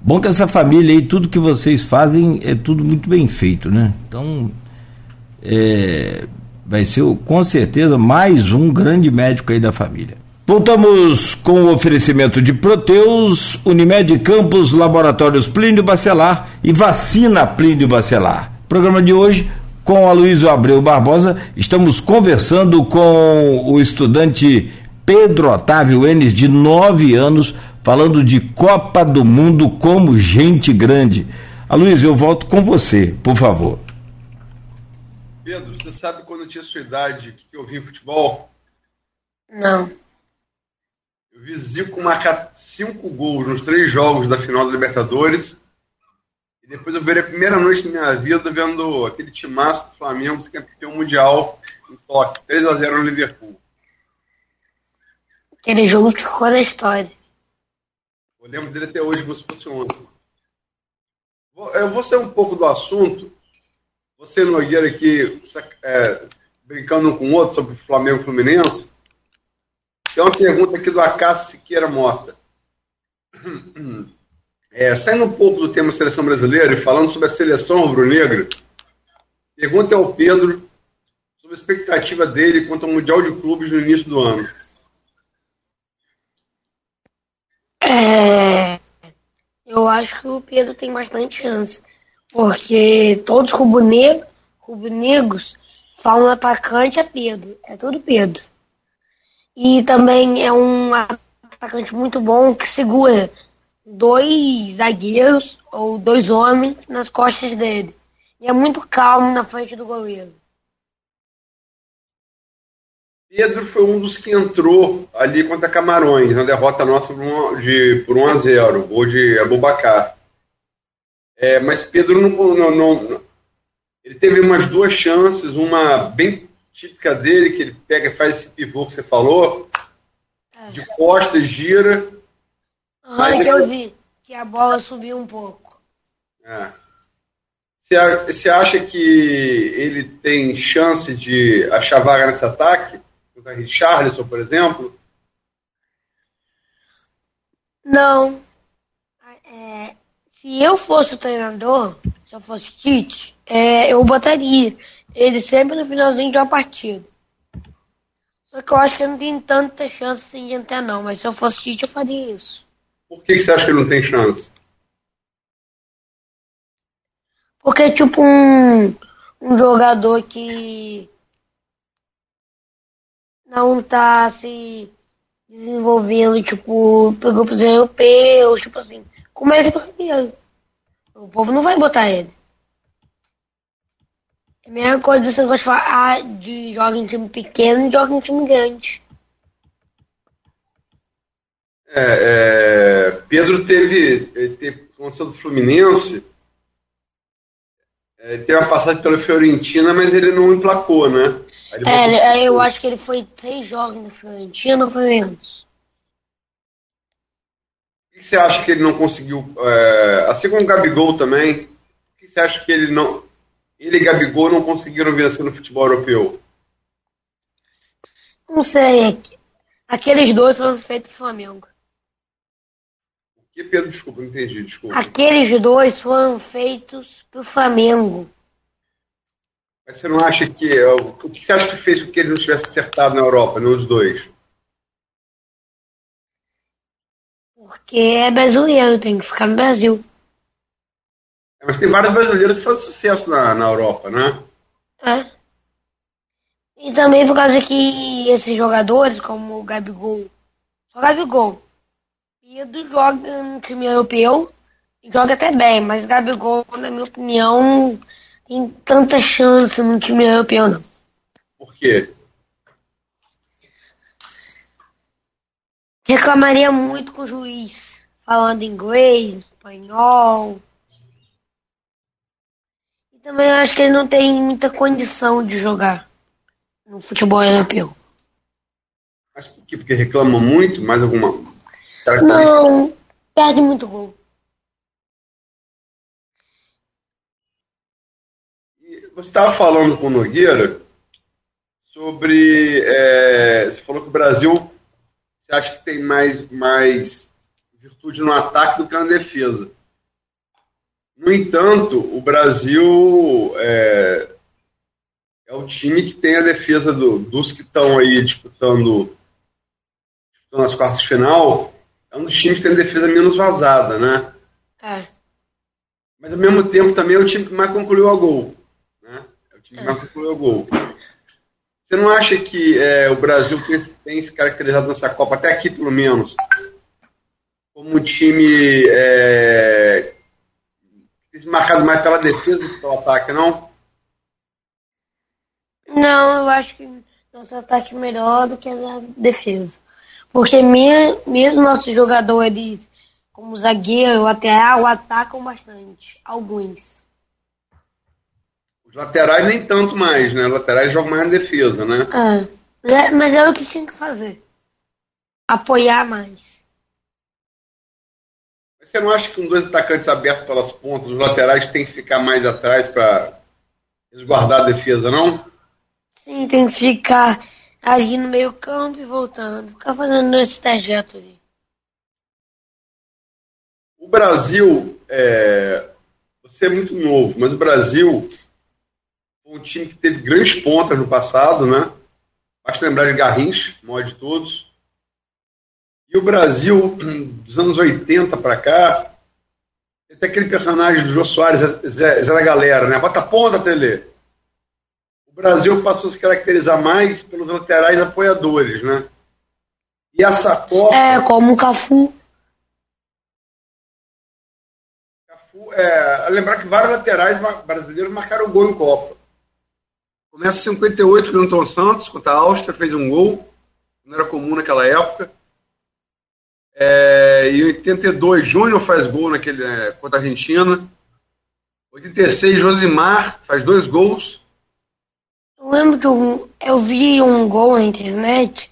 Bom que essa família aí, tudo que vocês fazem é tudo muito bem feito, né? Então, é, vai ser com certeza mais um grande médico aí da família. Voltamos com o oferecimento de Proteus, Unimed Campos, Laboratórios Plínio Bacelar e Vacina Plínio Bacelar. Programa de hoje com a Luísa Abreu Barbosa, estamos conversando com o estudante Pedro Otávio Enes, de 9 anos, falando de Copa do Mundo como gente grande. Aloysio, eu volto com você, por favor. Pedro, você sabe quando eu tinha sua idade que eu vi futebol? Não. Eu vi Zico marcar cinco gols nos três jogos da final da Libertadores e depois eu virei a primeira noite da minha vida vendo aquele timaço do Flamengo ser campeão mundial em toque, 3x0 no Liverpool. Aquele jogo que ficou na história. Eu lembro dele até hoje como se fosse ontem. Eu vou ser um pouco do assunto. Você, Nogueira, aqui é, brincando um com o outro sobre Flamengo e Fluminense. Tem uma pergunta aqui do Acácio Siqueira Mota. É, saindo um pouco do tema seleção brasileira e falando sobre a seleção rubro-negra, pergunta ao Pedro sobre a expectativa dele quanto ao Mundial de Clubes no início do ano. É, eu acho que o Pedro tem bastante chance, porque todos os rubro-negros falam atacante é Pedro, é tudo Pedro. E também é um atacante muito bom que segura dois zagueiros ou dois homens nas costas dele. E é muito calmo na frente do goleiro. Pedro foi um dos que entrou ali contra Camarões, na derrota nossa por 1 de, por 1 a 0 gol de Abubacar. É, mas Pedro não, não, não, Ele teve umas duas chances, uma bem típica dele, que ele pega e faz esse pivô que você falou, é. de costas, gira, Aham, que eu vi. Que a bola subiu um pouco. É. Você acha que ele tem chance de achar vaga nesse ataque? Contra Richarlison, por exemplo? Não. É, se eu fosse o treinador, se eu fosse Tite, é, eu botaria ele sempre no finalzinho de uma partida. Só que eu acho que não tem tanta chance assim de entrar, não. Mas se eu fosse Tite, eu faria isso. Por que você acha que ele não tem chance? Porque, tipo, um, um jogador que não tá se desenvolvendo, tipo, pegou pros europeus, tipo assim, como é que Ribeiro. O povo não vai botar ele. É a mesma coisa você gosta de falar ah, de joga em time pequeno e joga em time grande. É, é, Pedro teve, teve com do Fluminense, é, teve uma passagem pela Fiorentina, mas ele não emplacou, né? É, eu acho que ele foi três jogos na Fiorentina, ou foi menos? O que você acha que ele não conseguiu, é, assim como o Gabigol também, o que você acha que ele não, ele e Gabigol não conseguiram vencer no futebol europeu? Não sei, aqueles dois foram feitos no Flamengo. Que Pedro, desculpa, não entendi, desculpa. Aqueles dois foram feitos pro Flamengo. Mas você não acha que. O que você acha que fez com que ele não tivesse acertado na Europa, nos dois? Porque é brasileiro, tem que ficar no Brasil. É, mas tem vários brasileiros que fazem sucesso na, na Europa, né? É. E também por causa que esses jogadores, como o Gabigol, só Gabigol, Pedro joga no time europeu e joga até bem, mas Gabigol, na minha opinião, tem tanta chance no time europeu, não. Por quê? Reclamaria muito com o juiz, falando inglês, espanhol. E também acho que ele não tem muita condição de jogar no futebol europeu. Mas por quê? Porque reclamam muito? Mais alguma não, perde muito gol. Você estava falando com o Nogueira sobre. É, você falou que o Brasil você acha que tem mais, mais virtude no ataque do que na defesa. No entanto, o Brasil é, é o time que tem a defesa do, dos que estão aí disputando, disputando as quartas de final é um dos times que tem defesa menos vazada, né? É. Mas ao mesmo tempo também é o time que mais concluiu a gol. O time concluiu a gol. Você não acha que é, o Brasil tem, tem, se caracterizado nessa Copa, até aqui pelo menos, como um time é, marcado mais pela defesa do que pelo ataque, não? Não, eu acho que nosso ataque é melhor do que a defesa. Porque mesmo nossos jogadores, como zagueiro, lateral, atacam bastante. Alguns. Laterais nem tanto mais, né? Laterais jogam mais na defesa, né? É. Mas é o que tinha que fazer. Apoiar mais. Você não acha que com dois atacantes abertos pelas pontas, os laterais têm que ficar mais atrás para resguardar a defesa, não? Sim, tem que ficar ali no meio campo e voltando. Ficar fazendo esse trajeto ali. O Brasil, é... você é muito novo, mas o Brasil um time que teve grandes pontas no passado, né? Basta lembrar de Garrincha, maior de todos. E o Brasil, dos anos 80 para cá, tem aquele personagem do Jô Soares, Zé, Zé da Galera, né? Bota a ponta, Tele. Brasil passou a se caracterizar mais pelos laterais apoiadores, né? E essa Copa. É, como o Cafu. Cafu, é, lembrar que vários laterais brasileiros marcaram gol em Copa. Começa em 58 com o Milton Santos, contra a Áustria, fez um gol. Não era comum naquela época. É, em 82, Júnior faz gol naquele, é, contra a Argentina. 86, Josimar faz dois gols. Eu lembro de um. Eu vi um gol na internet,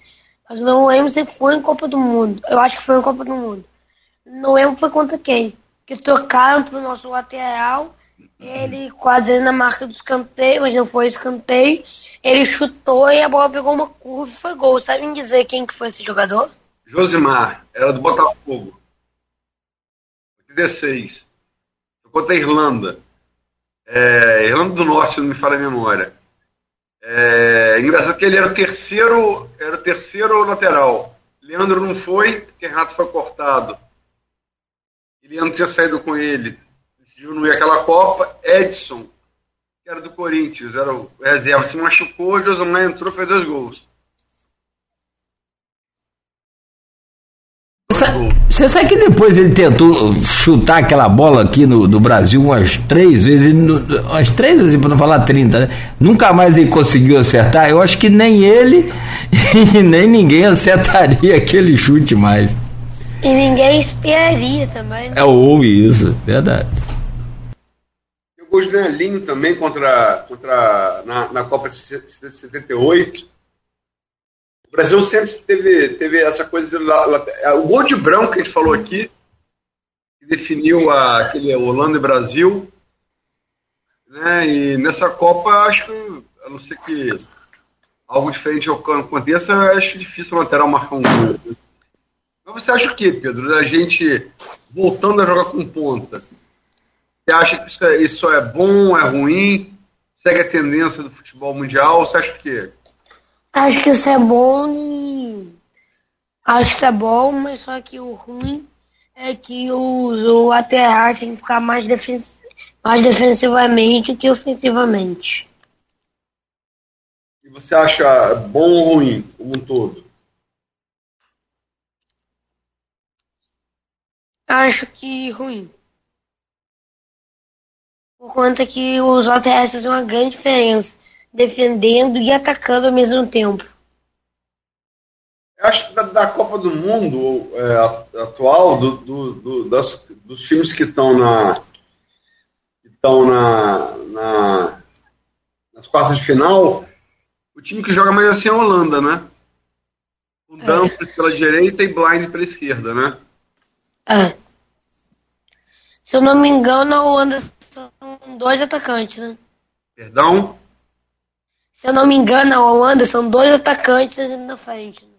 mas não lembro se foi em Copa do Mundo. Eu acho que foi em Copa do Mundo. Não lembro foi contra quem. Que trocaram pro nosso lateral. Ele quase na marca do escanteio, mas não foi escanteio. Ele chutou e a bola pegou uma curva e foi gol. Sabem dizer quem que foi esse jogador? Josimar, era do Botafogo. 16. Contra a Irlanda. É, Irlanda do Norte, não me fala a memória. É, engraçado que ele era o terceiro, era o terceiro lateral. Leandro não foi, porque Renato foi cortado. E Leandro tinha saído com ele. Decidiu não ir aquela Copa. Edson, que era do Corinthians, era o reserva, se machucou, Josimar entrou fez dois gols. Você sabe que depois ele tentou chutar aquela bola aqui no, no Brasil umas três vezes, umas três vezes, para não falar 30, né? Nunca mais ele conseguiu acertar. Eu acho que nem ele e nem ninguém acertaria aquele chute mais. E ninguém esperaria também. Né? É ou isso, verdade. E o gol de Nelinho também contra, contra na, na Copa de 78. O Brasil sempre teve, teve essa coisa de. O gol de branco que a gente falou aqui, que definiu a, aquele Holanda e Brasil. Né? E nessa Copa, acho que, a não ser que algo diferente aconteça, acho difícil o lateral marcar um gol. Mas você acha o que, Pedro? A gente voltando a jogar com ponta. Você acha que isso é, isso é bom, é ruim? Segue a tendência do futebol mundial? Você acha o quê? Acho que isso é bom e. Acho que isso é bom, mas só que o ruim é que os, o laterais tem que ficar mais, defens, mais defensivamente que ofensivamente. E você acha bom ou ruim, como um todo? Acho que ruim. Por conta que os laterais fazem uma grande diferença, defendendo e atacando ao mesmo tempo. Eu acho que da, da Copa do Mundo é, atual, do, do, do, das, dos times que estão na. Que estão na, na, nas quartas de final, o time que joga mais assim é a Holanda, né? O é. Dumfries pela direita e Blind pela esquerda, né? É. Se eu não me engano, a Holanda dois atacantes, né? Perdão? Se eu não me engano, a Holanda são dois atacantes na frente. Né?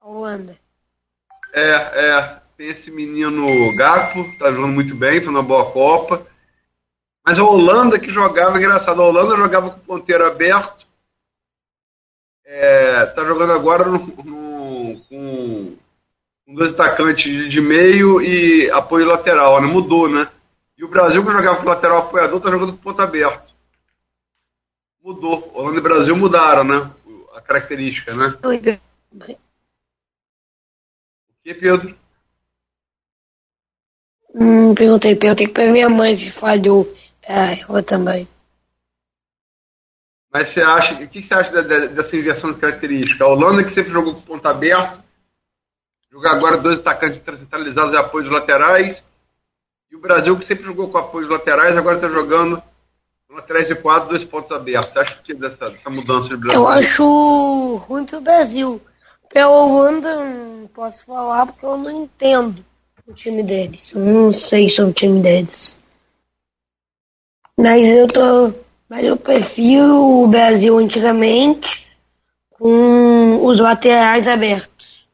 A Holanda. É, é. Tem esse menino Gato, tá jogando muito bem, foi uma boa Copa. Mas a Holanda que jogava, engraçado, a Holanda jogava com o ponteiro aberto é, tá jogando agora no, no, com, com dois atacantes de meio e apoio lateral, né? Mudou, né? E o Brasil, que jogava com lateral apoiador, tá jogando com ponta aberto. Mudou. Holanda e Brasil mudaram, né? A característica, né? O que, Pedro? Hum, perguntei, perguntei pra minha mãe se falhou. É, eu também. Mas você acha, o que você acha dessa inversão de característica? A Holanda que sempre jogou com ponta aberto, jogar agora dois atacantes centralizados e apoios laterais, o Brasil que sempre jogou com apoios laterais, agora está jogando laterais e quatro, dois pontos abertos. Você acha que dessa, dessa mudança de Brasil? Eu acho ruim para o Brasil. Pela Holanda, não posso falar porque eu não entendo o time deles. Eu não sei sobre o time deles. Mas eu tô mas eu prefiro o Brasil antigamente com os laterais abertos.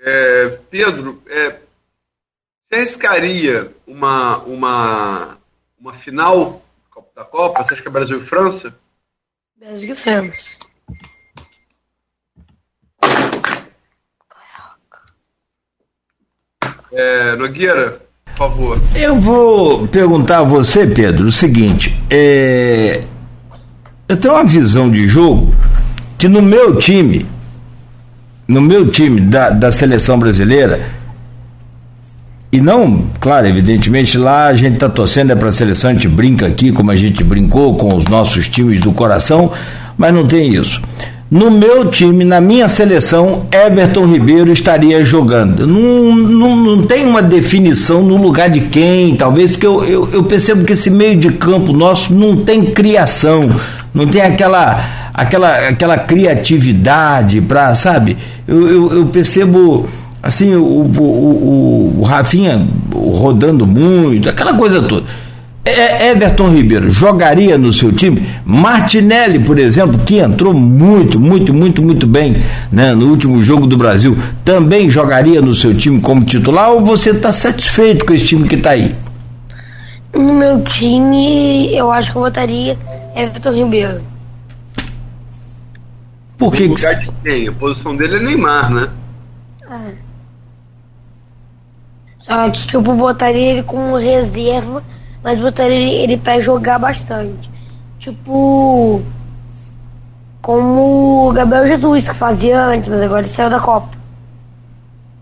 É, Pedro, é, você arriscaria uma, uma, uma final da Copa? Você acha que é Brasil e França? Brasil e França. É, Nogueira, por favor. Eu vou perguntar a você, Pedro, o seguinte: é... eu tenho uma visão de jogo que no meu time, no meu time da, da seleção brasileira, e não, claro, evidentemente lá a gente está torcendo é para a seleção, a gente brinca aqui como a gente brincou com os nossos times do coração, mas não tem isso. No meu time, na minha seleção, Everton Ribeiro estaria jogando. Não, não, não tem uma definição no lugar de quem, talvez, porque eu, eu, eu percebo que esse meio de campo nosso não tem criação, não tem aquela, aquela, aquela criatividade para, sabe? Eu, eu, eu, percebo assim o, o, o, o Rafinha rodando muito, aquela coisa toda. É, Everton Ribeiro jogaria no seu time? Martinelli, por exemplo, que entrou muito, muito, muito, muito bem né, no último jogo do Brasil, também jogaria no seu time como titular ou você está satisfeito com esse time que está aí? No meu time, eu acho que eu votaria Everton Ribeiro. Por que? Lugar de quem? A posição dele é Neymar, né? É. Só que, tipo, botaria ele como reserva mas botaria ele, ele para jogar bastante. Tipo, como o Gabriel Jesus, que fazia antes, mas agora ele saiu da Copa.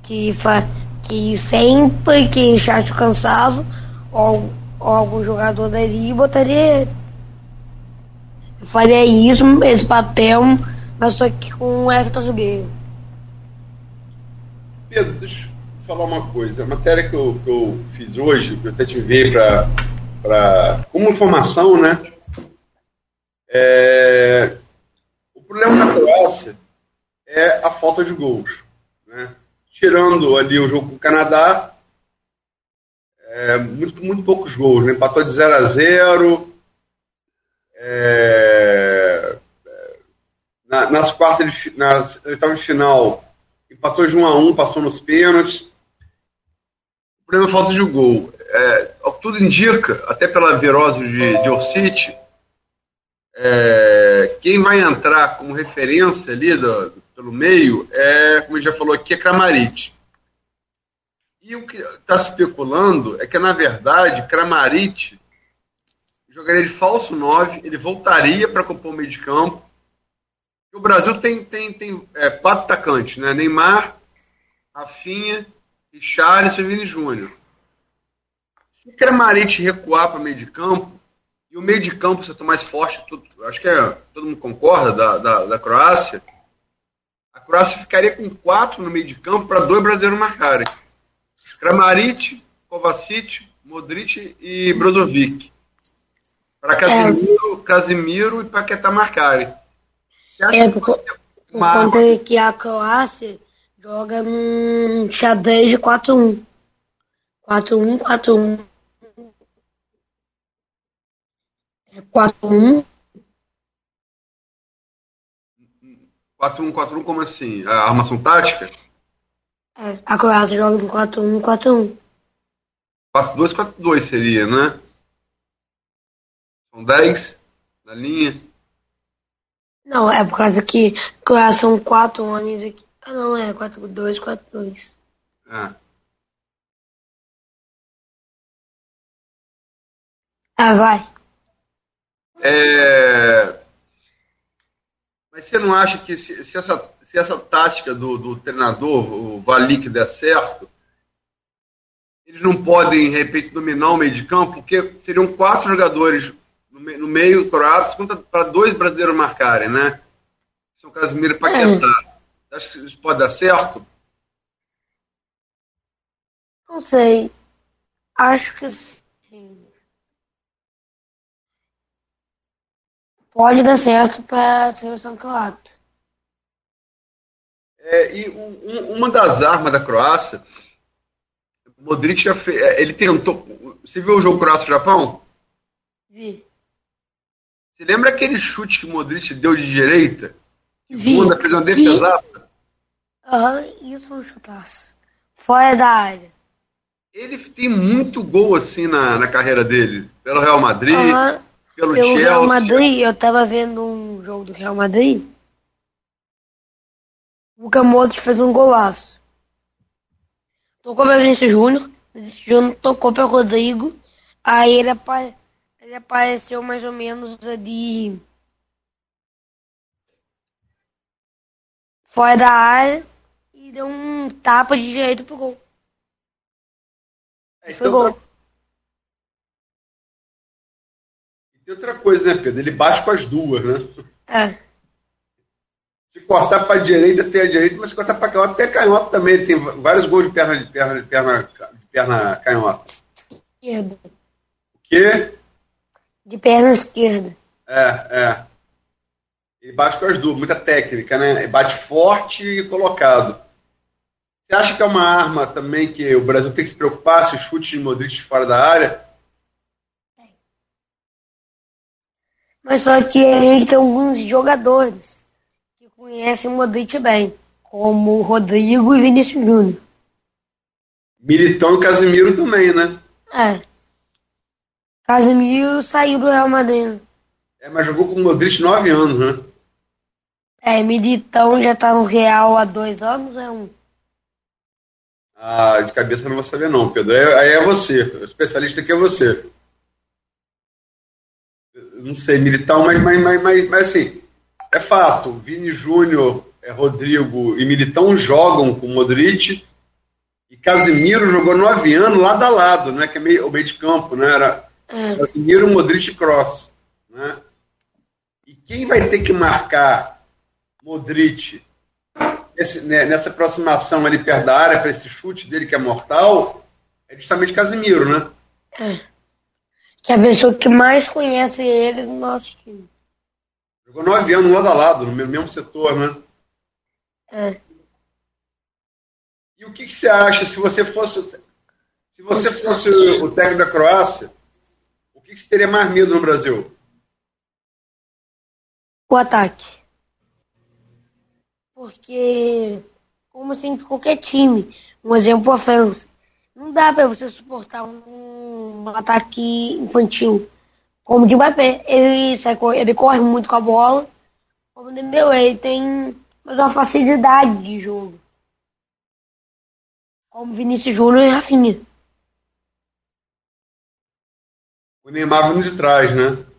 Que, fa, que sempre que Chacho cansava, ou, ou algum jogador dali, botaria ele. Eu faria isso, esse papel, mas só que com o Everton Ribeiro. Pedro, deixa falar uma coisa. A matéria que eu, que eu fiz hoje, que eu até te enviei para como informação, né? É, o problema da Croácia é a falta de gols. Né? Tirando ali o jogo com o Canadá, é, muito, muito poucos gols. Né? Empatou de 0 a 0 é, na, nas quartas, de, nas oitavas de final, empatou de 1 a 1 passou nos pênaltis. Problema é falta de gol. É, tudo indica, até pela virose de, de Orsic, é, quem vai entrar como referência ali do, pelo meio é, como já falou aqui, é Kramaric. E o que está especulando é que, na verdade, Kramaric jogaria de falso 9, ele voltaria para compor o meio de campo. O Brasil tem, tem, tem é, quatro atacantes, né? Neymar, Rafinha, Richarlison e Vini Júnior. Se o Kramaric recuar para o meio de campo, e o meio de campo setor mais forte, tudo, acho que é, todo mundo concorda, da, da, da Croácia, a Croácia ficaria com quatro no meio de campo para dois brasileiros marcarem. Kramaric, Kovacic, Modric e Brozovic. Para Casimiro, é. Casimiro e Paquetá marcarem. É, por, por conta que a Croácia joga num xadrez de 4-1. 4-1, 4-1. É 4-1. 4-1, 4-1, como assim? A armação tática? É, a Croácia joga em 4-1, 4-1. 4-2, 4-2 seria, né? São 10 na linha. Não, é por causa que Croácia são 4 homens aqui. Ah, não, é 4-2, 4-2. É. Ah, vai. É... Mas você não acha que se, se essa, se essa tática do, do treinador, o Valik, der certo, eles não podem, de repente, dominar o meio de campo, porque seriam quatro jogadores no, meio, no meio croatas para dois brasileiros marcarem, né? São Casimiro e Paquetá. É. Acho que isso pode dar certo? Não sei. Acho que sim. pode dar certo para a seleção croata. É, e um, uma das armas da Croácia, o Modric já fez, é, ele tentou. Você viu o jogo Croácia-Japão? Vi. Você lembra aquele chute que o Modric deu de direita? Que Vi. Bunda fez uma defesa Aham, uhum, isso foi um chutaço. Fora da área. Ele tem muito gol assim na, na carreira dele. Pelo Real Madrid. Uhum pelo, pelo Chelsea. Real Madrid, eu tava vendo um jogo do Real Madrid. O Luka Modric fez um golaço. Tocou para Vinícius Júnior. Vinícius Júnior tocou para Rodrigo. Aí ele, apa ele apareceu mais ou menos ali fora da área e deu um tapa de direito pro gol. É, então, Foi gol. E outra coisa, né, Pedro? Ele bate com as duas, né? É. Se cortar para a direita, tem a direita, mas se cortar para canhota, tem a canhota também. Ele tem vários gols de perna, de perna, de perna, de perna canhota. Esquerda. O quê? De perna esquerda. É, é. Ele bate com as duas, muita técnica, né? Ele bate forte e colocado. Você acha que é uma arma também que o Brasil tem que se preocupar se os chutes de Modric fora da área? Mas só que a gente tem alguns jogadores que conhecem o Modric bem, como Rodrigo e Vinícius Júnior. Militão e Casemiro também, né? É. Casemiro saiu do Real Madrid. É, mas jogou com o Modric nove anos, né? É, Militão já tá no Real há dois anos, é um. Ah, de cabeça eu não vou saber não, Pedro. Aí é você. O especialista aqui é você não sei, militar, mas, mas, mas, mas, mas assim, é fato. Vini Júnior, é, Rodrigo e Militão jogam com Modric e Casimiro jogou nove anos lado a lado, né? Que é meio, o meio de campo, né? Era é. Casimiro, Modric e Cross. Né? E quem vai ter que marcar Modric esse, né, nessa aproximação ali perto da área, para esse chute dele que é mortal, é justamente Casimiro, né? É. Que é a pessoa que mais conhece ele no nosso time. Jogou nove anos lado a lado, no mesmo setor, né? É. E o que, que você acha se você fosse se você fosse o técnico da Croácia, o que, que você teria mais medo no Brasil? O ataque. Porque, como sempre, qualquer time, um exemplo, a França, não dá para você suportar um, um, ataque infantil. Como de Mbappé, ele, sai, ele corre muito com a bola, como o Dembélé, ele tem uma facilidade de jogo como Vinícius Júnior e Rafinha. O Neymar vindo de trás, né?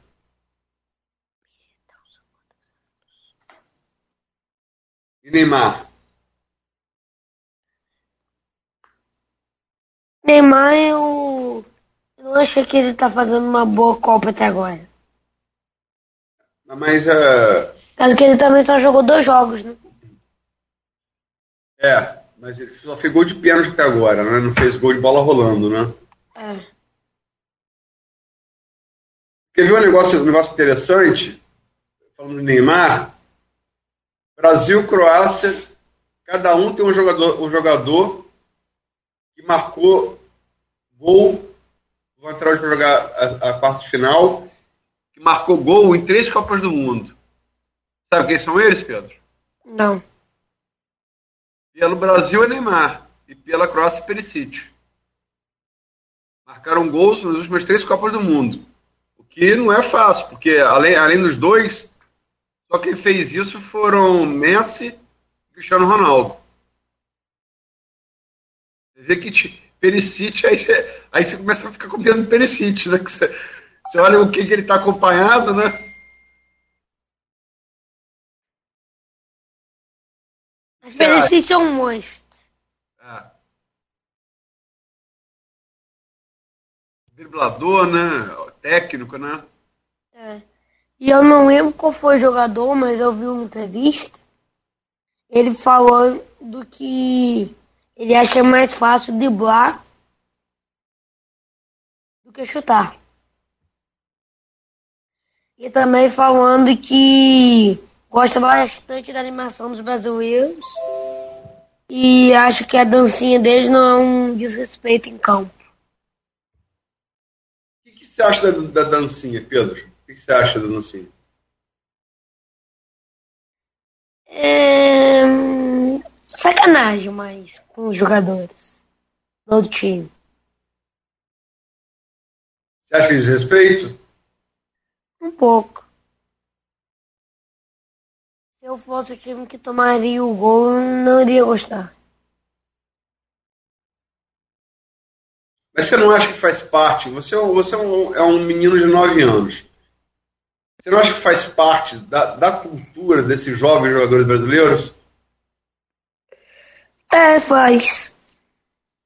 Neymar? Neymar, eu, eu não achei que ele tá fazendo uma boa Copa até agora. Mas uh... Caso que ele também só jogou dois jogos, né? É, mas ele só fez gol de pênalti até agora, né? Não fez gol de bola rolando, né? É. Quer ver um negócio, um negócio interessante? Falando de Neymar. Brasil, Croácia, cada um tem um jogador, um jogador que marcou gol, vou hoje para jogar a, a quarta final, que marcou gol em três Copas do Mundo. Sabe quem são eles, Pedro? Não. Pelo Brasil é Neymar. E pela Croácia, Perisic. Marcaram gols nas últimas três Copas do Mundo. O que não é fácil, porque além, além dos dois, só quem fez isso foram Messi e Cristiano Ronaldo. Você vê que Perisic, aí você, aí você começa a ficar copiando Perisic, né? Que você, você olha o que, que ele está acompanhado, né? Mas Perisic é um monstro. É. Driblador, né? Técnico, né? É. E eu não lembro qual foi o jogador, mas eu vi uma entrevista. Ele falando do que ele acha mais fácil driblar do que chutar. E também falando que Gosto bastante da animação dos brasileiros. E acho que a dancinha deles não é um desrespeito em campo. O que, que você acha da, da, dancinha, Pedro? O que, você acha da dancinha? É... Sacanagem, mas com os jogadores do time. Você acha que desrespeito? Um pouco. Se eu fosse o time que tomaria o gol, não iria gostar. Mas você não acha que faz parte? Você, é você é, um, é um menino de 9 anos. Você não acha que faz parte da, da cultura desses jovens jogadores brasileiros? É, faz.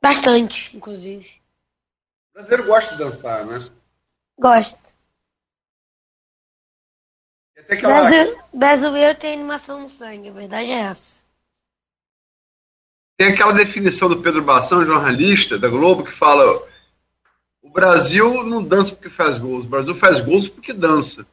Bastante, inclusive. O brasileiro gosta de dançar, né? Gosta. Até. Brasil, brasileiro tem animação no sangue, a verdade é essa. Tem aquela definição do Pedro Bação, jornalista da Globo, que fala: o Brasil não dança porque faz gols, o Brasil faz gols porque dança.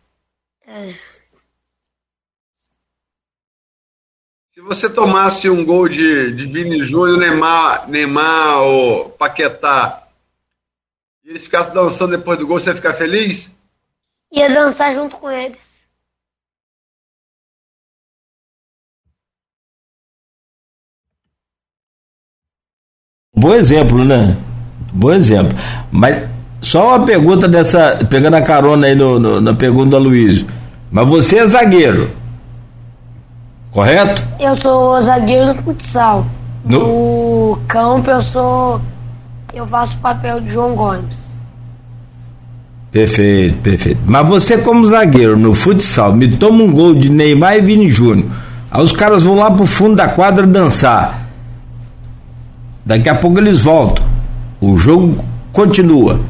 Se você tomasse um gol de, de Vini Júnior, Neymar, Neymar ou Paquetá, e eles ficassem dançando depois do gol, você ia ficar feliz? Ia dançar junto com eles. Bom exemplo, né? Bom exemplo. Mas só uma pergunta dessa, pegando a carona aí no, no, na pergunta do Luiz. Mas você é zagueiro, correto? Eu sou zagueiro do futsal. No, no campo eu sou. Eu faço o papel de João Gomes. Perfeito, perfeito. Mas você, como zagueiro no futsal, me toma um gol de Neymar e Vini Júnior. Aí os caras vão lá pro fundo da quadra dançar. Daqui a pouco eles voltam. O jogo continua.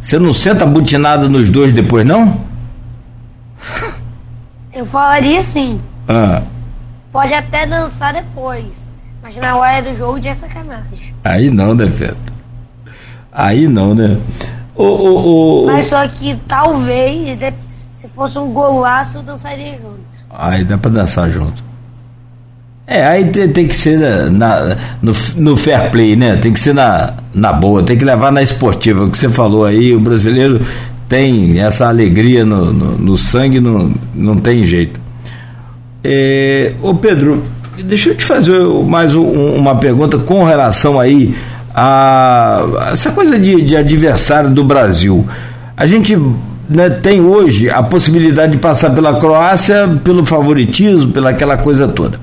Você não senta butinada nos dois depois, não? Eu falaria sim. Ah. pode até dançar depois, mas na hora do jogo já é sacanagem. Aí não, né, Pedro? Aí não, né? O, o, o, Mas só que talvez, se fosse um golaço, dançaria junto. Aí dá pra dançar junto. É, aí tem, tem que ser na, na, no, no fair play, né? Tem que ser na, na boa, tem que levar na esportiva. O que você falou aí, o brasileiro tem essa alegria no, no, no sangue, não, não tem jeito. É, ô Pedro, deixa eu te fazer mais um, uma pergunta com relação aí a essa coisa de, de adversário do Brasil. A gente né, tem hoje a possibilidade de passar pela Croácia pelo favoritismo, pela aquela coisa toda.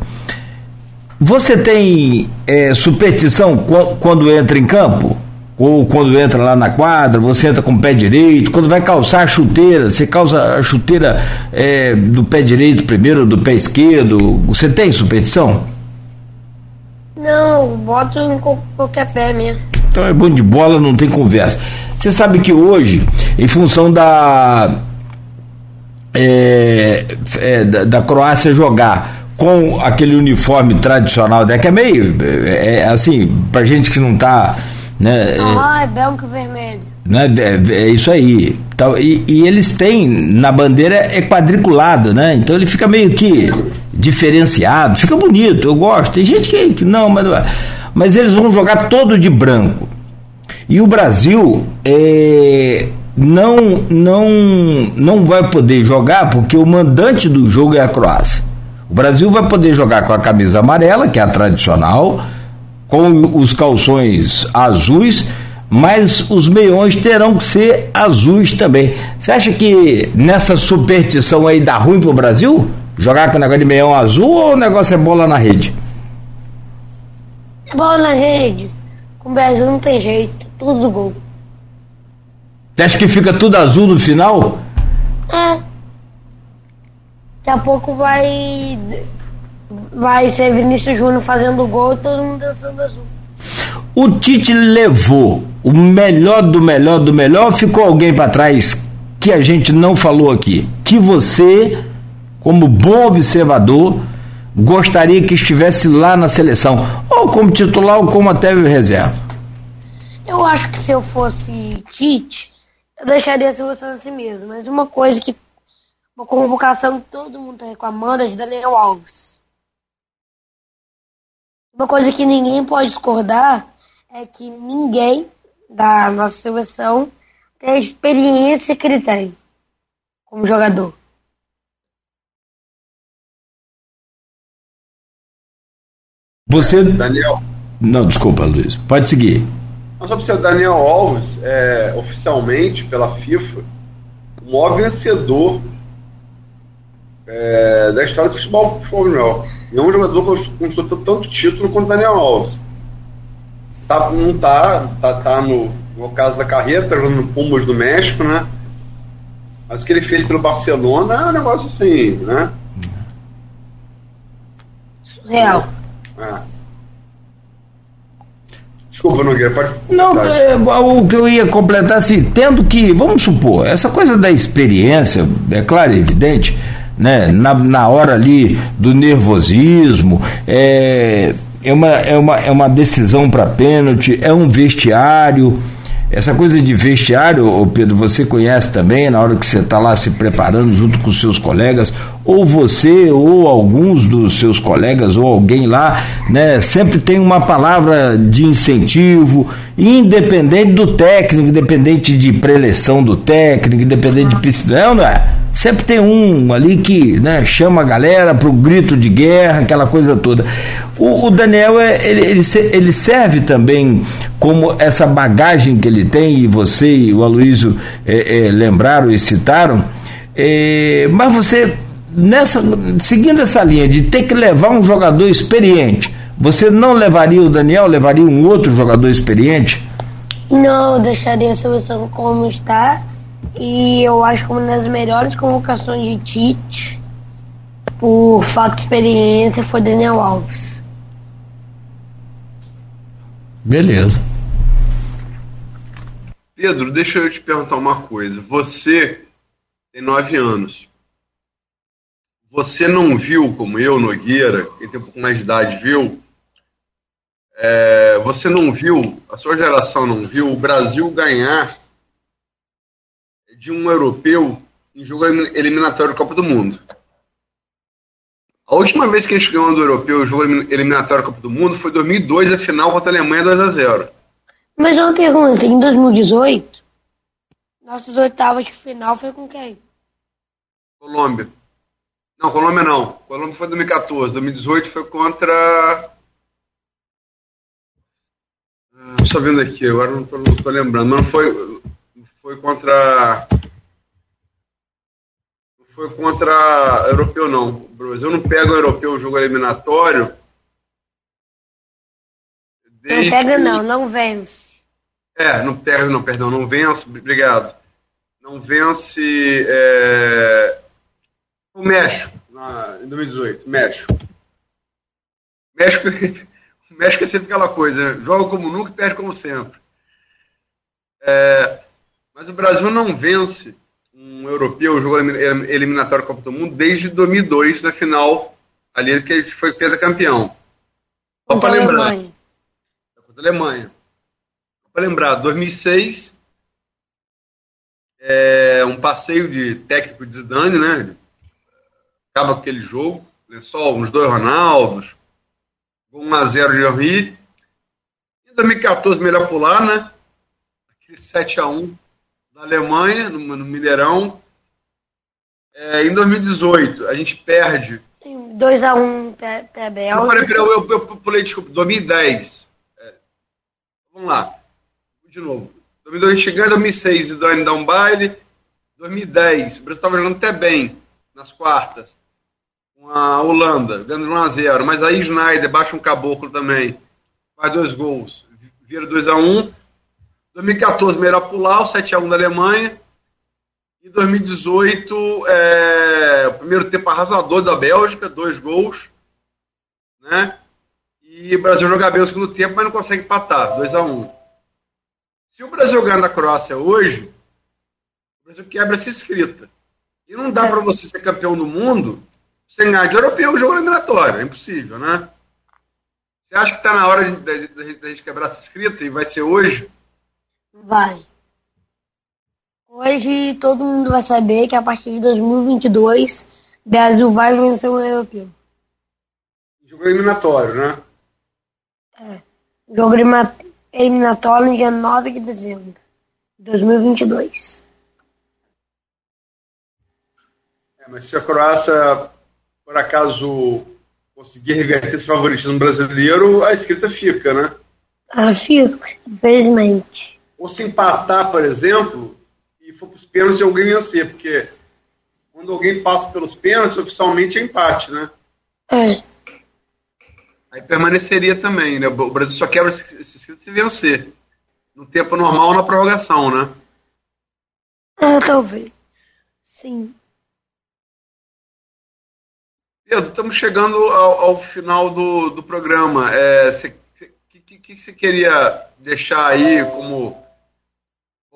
Você tem é, superstição quando entra em campo? Ou quando entra lá na quadra, você entra com o pé direito, quando vai calçar a chuteira, você calça a chuteira é, do pé direito primeiro do pé esquerdo, você tem superstição? Não, boto em qualquer pé mesmo. Então é bom de bola, não tem conversa. Você sabe que hoje, em função da, é, é, da, da Croácia jogar com aquele uniforme tradicional, né, que é meio é, é assim, pra gente que não tá. Né, ah, é branco e vermelho. Né, é, é isso aí. E, e, eles têm, na bandeira é quadriculado, né? Então ele fica meio que diferenciado, fica bonito, eu gosto. Tem gente que, que não, mas, mas eles vão jogar todo de branco. E o Brasil é, não, não, não vai poder jogar porque o mandante do jogo é a Croácia. O Brasil vai poder jogar com a camisa amarela, que é a tradicional, com os calções azuis, mas os meiões terão que ser azuis também. Você acha que nessa superstição aí dá ruim pro Brasil? Jogar com o negócio de meião azul ou o negócio é bola na rede? É bola na rede. Com o Brasil não tem jeito, tudo gol. Você acha que fica tudo azul no final? É. Daqui a pouco vai. Vai ser Vinícius Júnior fazendo gol e todo mundo dançando azul. O Tite levou o melhor do melhor do melhor, ficou alguém para trás que a gente não falou aqui? Que você, como bom observador, gostaria que estivesse lá na seleção, ou como titular ou como até reserva? Eu acho que se eu fosse Tite, eu deixaria a seleção assim mesmo. Mas uma coisa que uma convocação que todo mundo está reclamando é de Daniel Alves. Uma coisa que ninguém pode discordar é que ninguém da nossa seleção tem a experiência que ele tem como jogador. Você. Daniel. Não, desculpa, Luiz. Pode seguir. Mas só para você, Daniel Alves é oficialmente pela FIFA o maior vencedor é, da história do futebol profissional. Nenhum jogador conquistou tanto título quanto Daniel Alves. Tá, não tá, tá, tá no, no caso da carreira, tá jogando no Pumas do México, né? Mas o que ele fez pelo Barcelona é um negócio assim, né? Surreal. É. Desculpa, Nogueira, pode. Não, é, o que eu ia completar assim, tendo que, vamos supor, essa coisa da experiência, é claro e evidente, né? Na, na hora ali do nervosismo, é, é, uma, é, uma, é uma decisão para pênalti, é um vestiário. Essa coisa de vestiário, Pedro, você conhece também, na hora que você está lá se preparando junto com seus colegas, ou você, ou alguns dos seus colegas, ou alguém lá, né, sempre tem uma palavra de incentivo, independente do técnico, independente de preleção do técnico, independente de piscina, não é? Sempre tem um ali que né, chama a galera para o grito de guerra, aquela coisa toda. O, o Daniel, é, ele, ele, ele, serve também como essa bagagem que ele tem, e você e o Aloysio é, é, lembraram e citaram, é, mas você, nessa, seguindo essa linha de ter que levar um jogador experiente, você não levaria o Daniel, levaria um outro jogador experiente? Não, deixaria a seleção como está e eu acho que uma das melhores convocações de Tite, por fato de experiência, foi Daniel Alves. Beleza. Pedro, deixa eu te perguntar uma coisa. Você tem nove anos. você não viu, como eu, Nogueira, quem tem um pouco mais de idade viu, é, você não viu, a sua geração não viu o Brasil ganhar de um europeu em jogo eliminatório da Copa do Mundo. A última vez que a gente ganhou do europeu o jogo eliminatório da Copa do Mundo foi 2002, a final contra a Alemanha 2 a 0 Mas uma pergunta, em 2018, nossas oitavas de final foi com quem? Colômbia. Não, Colômbia não. Colômbia foi 2014. 2018 foi contra Estou vendo aqui, agora não estou lembrando. Não foi, foi contra. Não foi contra europeu, não. O Brasil não pega o europeu o jogo eliminatório. Desde... Não pega, não, não vence. É, não pega, não, perdão, não vence. Obrigado. Não vence é... o México, na, em 2018. México. México o México é sempre aquela coisa, né? joga como nunca e perde como sempre. É, mas o Brasil não vence um europeu, jogo eliminatório da Copa do Mundo, desde 2002, na final, ali que a gente foi campeão. Só para lembrar. Alemanha. Contra a Alemanha. Para lembrar, 2006, é, um passeio de técnico de Zidane, né? Acaba aquele jogo, né? só uns dois Ronaldos, 1x0 de Henry. Em 2014, melhor pular, né? Aquele 7x1 da Alemanha, no, no Mineirão. É, em 2018, a gente perde. 2x1 para a Bélgica. Eu, eu, eu, pulei, desculpa, 2010. É, vamos lá. De novo. 2002 a gente ganha, 2006 o Dani dá um baile. 2010, o Brasil estava jogando até bem nas quartas com a Holanda, ganhando 1 a 0 mas aí Schneider baixa um caboclo também, faz dois gols, vira 2 a 1 2014, melhor pular, o 7 a 1 da Alemanha. Em 2018, é, o primeiro tempo arrasador da Bélgica, dois gols. Né? E o Brasil joga bem o segundo tempo, mas não consegue empatar, 2 a 1 Se o Brasil ganhar da Croácia hoje, o Brasil quebra essa escrita. E não dá para você ser campeão do mundo sem ganhar de europeu jogo eliminatório. É impossível, né? Você acha que está na hora da gente quebrar essa escrita e vai ser hoje? Vai. Hoje todo mundo vai saber que a partir de 2022 o Brasil vai vencer o europeu. Jogo eliminatório, né? É. Jogo eliminatório no dia 9 de dezembro de 2022. É, mas se a Croácia por acaso conseguir reverter esse favoritismo brasileiro, a escrita fica, né? Ah, fica, infelizmente. Ou se empatar, por exemplo, e for para os pênaltis alguém vencer, porque quando alguém passa pelos pênaltis, oficialmente é empate, né? É. Aí permaneceria também, né? O Brasil só quebra esse escrito se vencer. No tempo normal na prorrogação, né? Ah, talvez. Sim. Pedro, estamos chegando ao, ao final do, do programa. O é, que, que, você queria deixar aí como,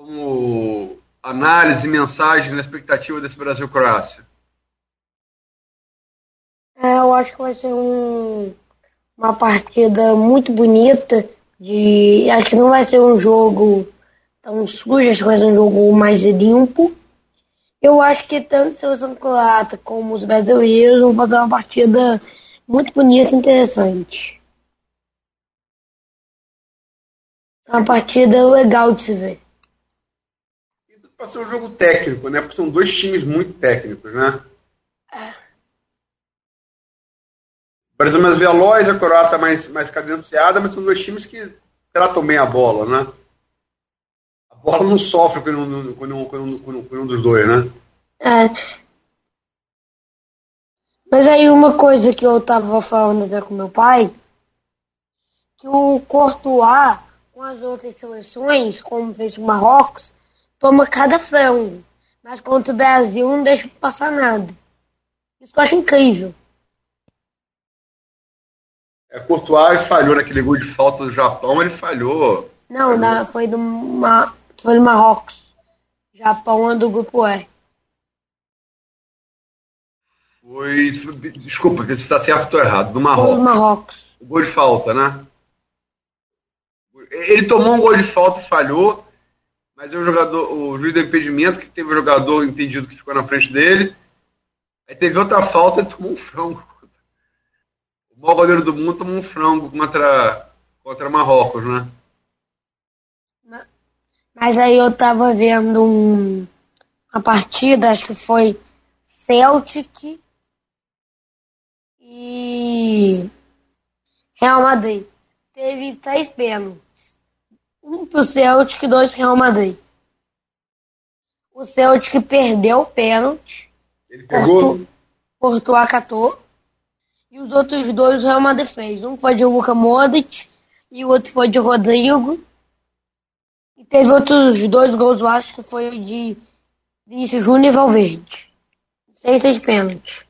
como análise, mensagem na expectativa desse Brasil-Croácia? É, eu acho que vai ser um, uma partida muito bonita. De, acho que não vai ser um jogo tão sujo, acho que vai ser um jogo mais limpo. Eu acho que tanto a seleção croata como os brasileiros vão fazer uma partida muito bonita e interessante. Uma partida legal de se ver. Para ser um jogo técnico, né? Porque são dois times muito técnicos, né? É. O Brasil é mais veloz, a Croata mais, mais cadenciada, mas são dois times que tratam bem a bola, né? bola não sofre com um, com um, com um, com um dos dois, né? É. Mas aí uma coisa que eu tava falando até com meu pai, que o Courtois, com as outras seleções, como fez o Marrocos, toma cada frango. Mas contra o Brasil não deixa passar nada. Isso eu acho incrível. É, Courtois falhou naquele gol de falta do Japão, ele falhou. Não, falhou. foi do Ma foi no Marrocos. Japão é do grupo E. Foi desculpa, se está certo ou errado. Do Marrocos. Do Marrocos. O gol de falta, né? Ele tomou um gol de falta e falhou, mas o jogador, o juiz do impedimento, que teve o jogador impedido que ficou na frente dele. Aí teve outra falta e tomou um frango. O maior goleiro do mundo tomou um frango contra, contra Marrocos, né? Mas aí eu tava vendo um, uma partida, acho que foi Celtic e Real Madrid. Teve três pênaltis. Um pro Celtic e dois Real Madrid. O Celtic perdeu o pênalti. Ele pegou? Courtois acatou. E os outros dois o Real Madrid fez. Um foi de Luka Modric e o outro foi de Rodrigo. E teve outros dois gols, eu acho que foi de Vinícius Júnior e Valverde. Seis, seis pênaltis.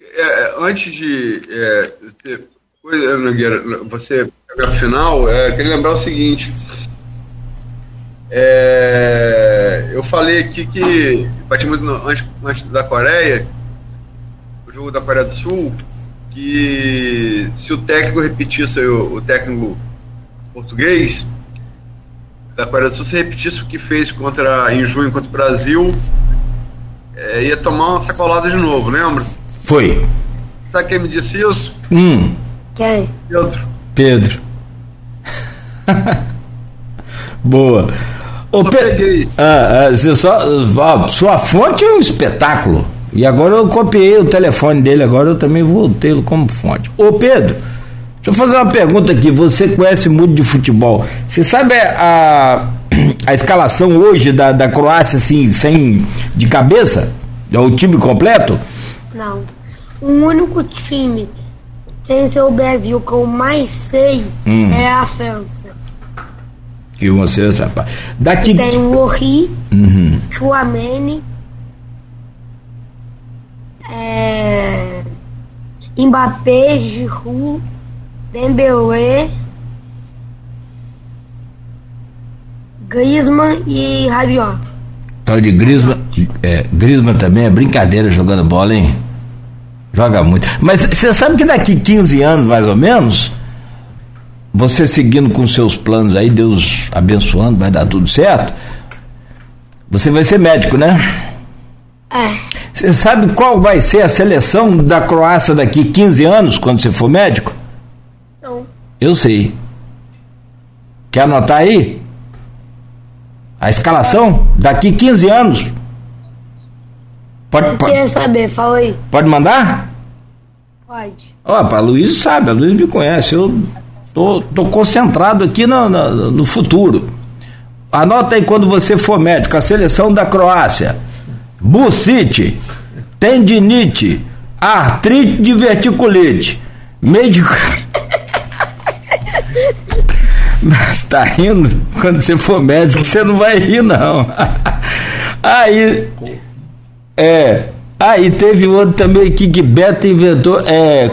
É, é, antes de é, ter coisa, Nogueira, você pegar o final, é, queria lembrar o seguinte. É, eu falei aqui que bati muito antes, antes da Coreia, o jogo da Coreia do Sul, que se o técnico repetisse o, o técnico português da Coreia do Sul, se repetisse o que fez contra em junho contra o Brasil, é, ia tomar uma sacolada de novo, lembra? Foi. Sabe quem me disse isso? Hum. Quem? Pedro. Pedro. Boa. Ô, Só Pe- peguei. Ah, ah, você só, ah, sua fonte é um espetáculo. E agora eu copiei o telefone dele, agora eu também vou tê-lo como fonte. Ô Pedro, deixa eu fazer uma pergunta aqui. Você conhece muito de futebol. Você sabe a, a escalação hoje da, da Croácia, assim, sem de cabeça? É o time completo? Não. O único time sem ser o Brasil que eu mais sei Hum. é a França. Que você sabe. Daqui. Tem o Ori, Uhum. Chouameni, é, Mbappé, Giroud, Dembélé, Griezmann e Rabiot. Tal de Grisman. É, Grisman também é brincadeira jogando bola, hein? Joga muito. Mas você sabe que daqui 15 anos, mais ou menos, você seguindo com seus planos aí, Deus abençoando, vai dar tudo certo. Você vai ser médico, né? É, Você sabe qual vai ser a seleção da Croácia daqui 15 anos, quando você for médico? não. Eu sei. Quer anotar aí? A escalação daqui 15 anos. Pode, queria saber, fala aí. pode mandar? Pode. Ó, a Luiz sabe, a Luiz me conhece. Eu tô, tô concentrado aqui no, no, no futuro. Anota aí quando você for médico, a seleção da Croácia. Bucite, tendinite, artrite diverticulite. Médico. Mas tá rindo? Quando você for médico, você não vai rir, não. Aí. É. Aí teve outro também aqui que Beto inventou. É.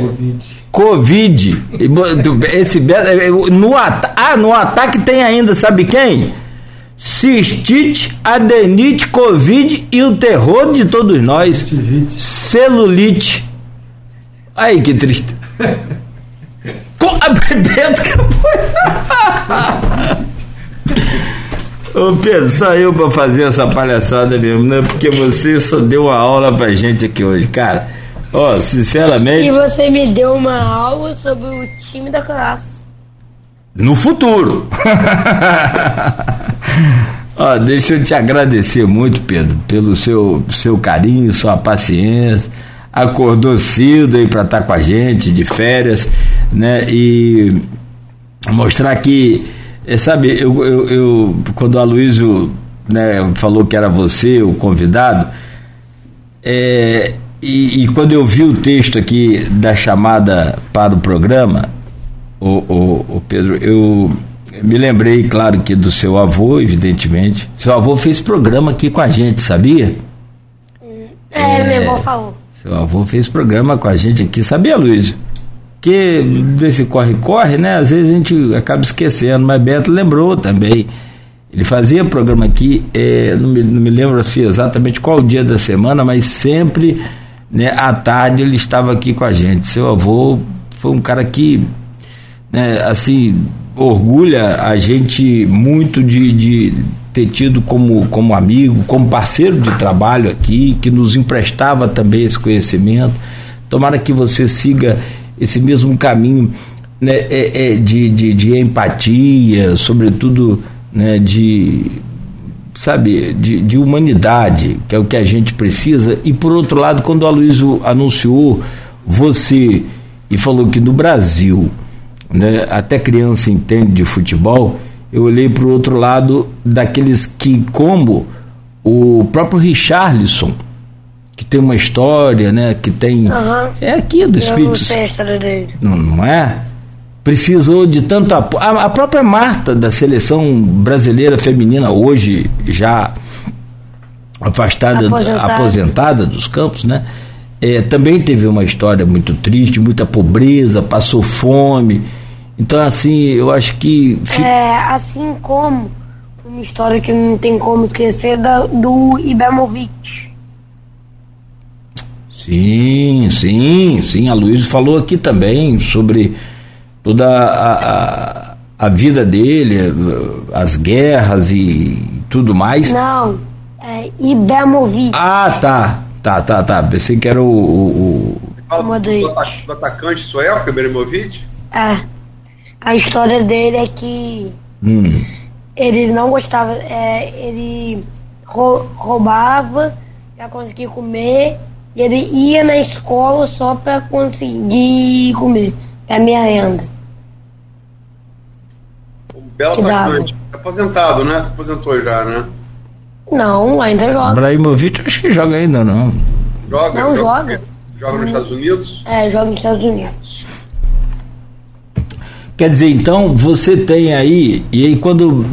Covid. E bo- Esse Beto. é, No, ah, no ataque tem ainda, sabe quem? Cistite, adenite, Covid e o terror de todos nós. Celulite. Aí que triste. Com a Beto Ô Pedro, só eu pra fazer essa palhaçada mesmo, né? Porque você só deu uma aula pra gente aqui hoje, cara. Ó, sinceramente, E você me deu uma aula sobre o time da Croácia. no futuro. Ó, deixa eu te agradecer muito, Pedro, pelo seu, seu carinho, sua paciência. Acordou cedo aí pra estar com a gente, de férias, né? E mostrar que, eh, sabe, eu, eu, eu- quando o Aloysio né, falou que era você o convidado, é, e, e quando eu vi o texto aqui da chamada para o programa, o, o, o Pedro, eu me lembrei, claro, que do seu avô, evidentemente. Seu avô fez programa aqui com a gente, sabia? É, minha avó falou. Seu avô fez programa com a gente aqui, sabia, Luiz? Que desse corre-corre, né? Às vezes a gente acaba esquecendo, mas Beto lembrou também. Ele fazia programa aqui, é, não, me, não me lembro assim exatamente qual dia da semana, mas sempre né, à tarde ele estava aqui com a gente. Seu avô foi um cara que, né, assim, orgulha a gente muito de, de ter tido como, como amigo, como parceiro de trabalho aqui, que nos emprestava também esse conhecimento. Tomara que você siga esse mesmo caminho né, é, é de, de, de, empatia, sobretudo né, de, sabe, de, de humanidade, que é o que a gente precisa. E por outro lado, quando o Aloysio anunciou você e falou que no Brasil né, até criança entende de futebol, eu olhei para o outro lado daqueles que, como o próprio Richarlison, que tem uma história, né? Que tem. Uhum. É aqui do Espírito. Eu não. Não, é? Precisou de tanto apoio. A, a, própria Marta da seleção brasileira feminina, hoje já afastada, aposentada, aposentada dos campos, né? É, também teve uma história muito triste, muita pobreza, passou fome. Então, assim, eu acho que. É, assim como uma história que não tem como esquecer da, do Ibrahimovic. Sim, sim, sim. A Luísa falou aqui também sobre toda a, a, a, vida dele, as guerras e tudo mais. Não, é Ibrahimovic. Ah, tá. Tá, tá, tá. Pensei que era o. o, o... Do, do atacante sueco, Ibrahimovic? É. A história dele é que hum. ele não gostava, é, ele roubava para conseguir comer e ele ia na escola só para conseguir comer, é a minha renda. O Belo atacante, tá aposentado, né? Se aposentou já, né? Não, ainda joga. Ibrahimovic acho que joga ainda, não. Joga? Não joga. Joga, joga nos. Estados Unidos? É, joga nos Estados Unidos. Quer dizer, então, você tem aí, e aí quando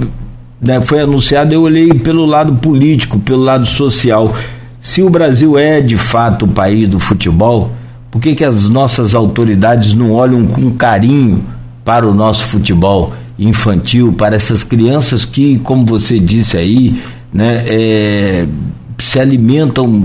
né, foi anunciado, eu olhei pelo lado político, pelo lado social. Se o Brasil é de fato o país do futebol, por que, que as nossas autoridades não olham com carinho para o nosso futebol infantil, para essas crianças que, como você disse aí, né, é, se alimentam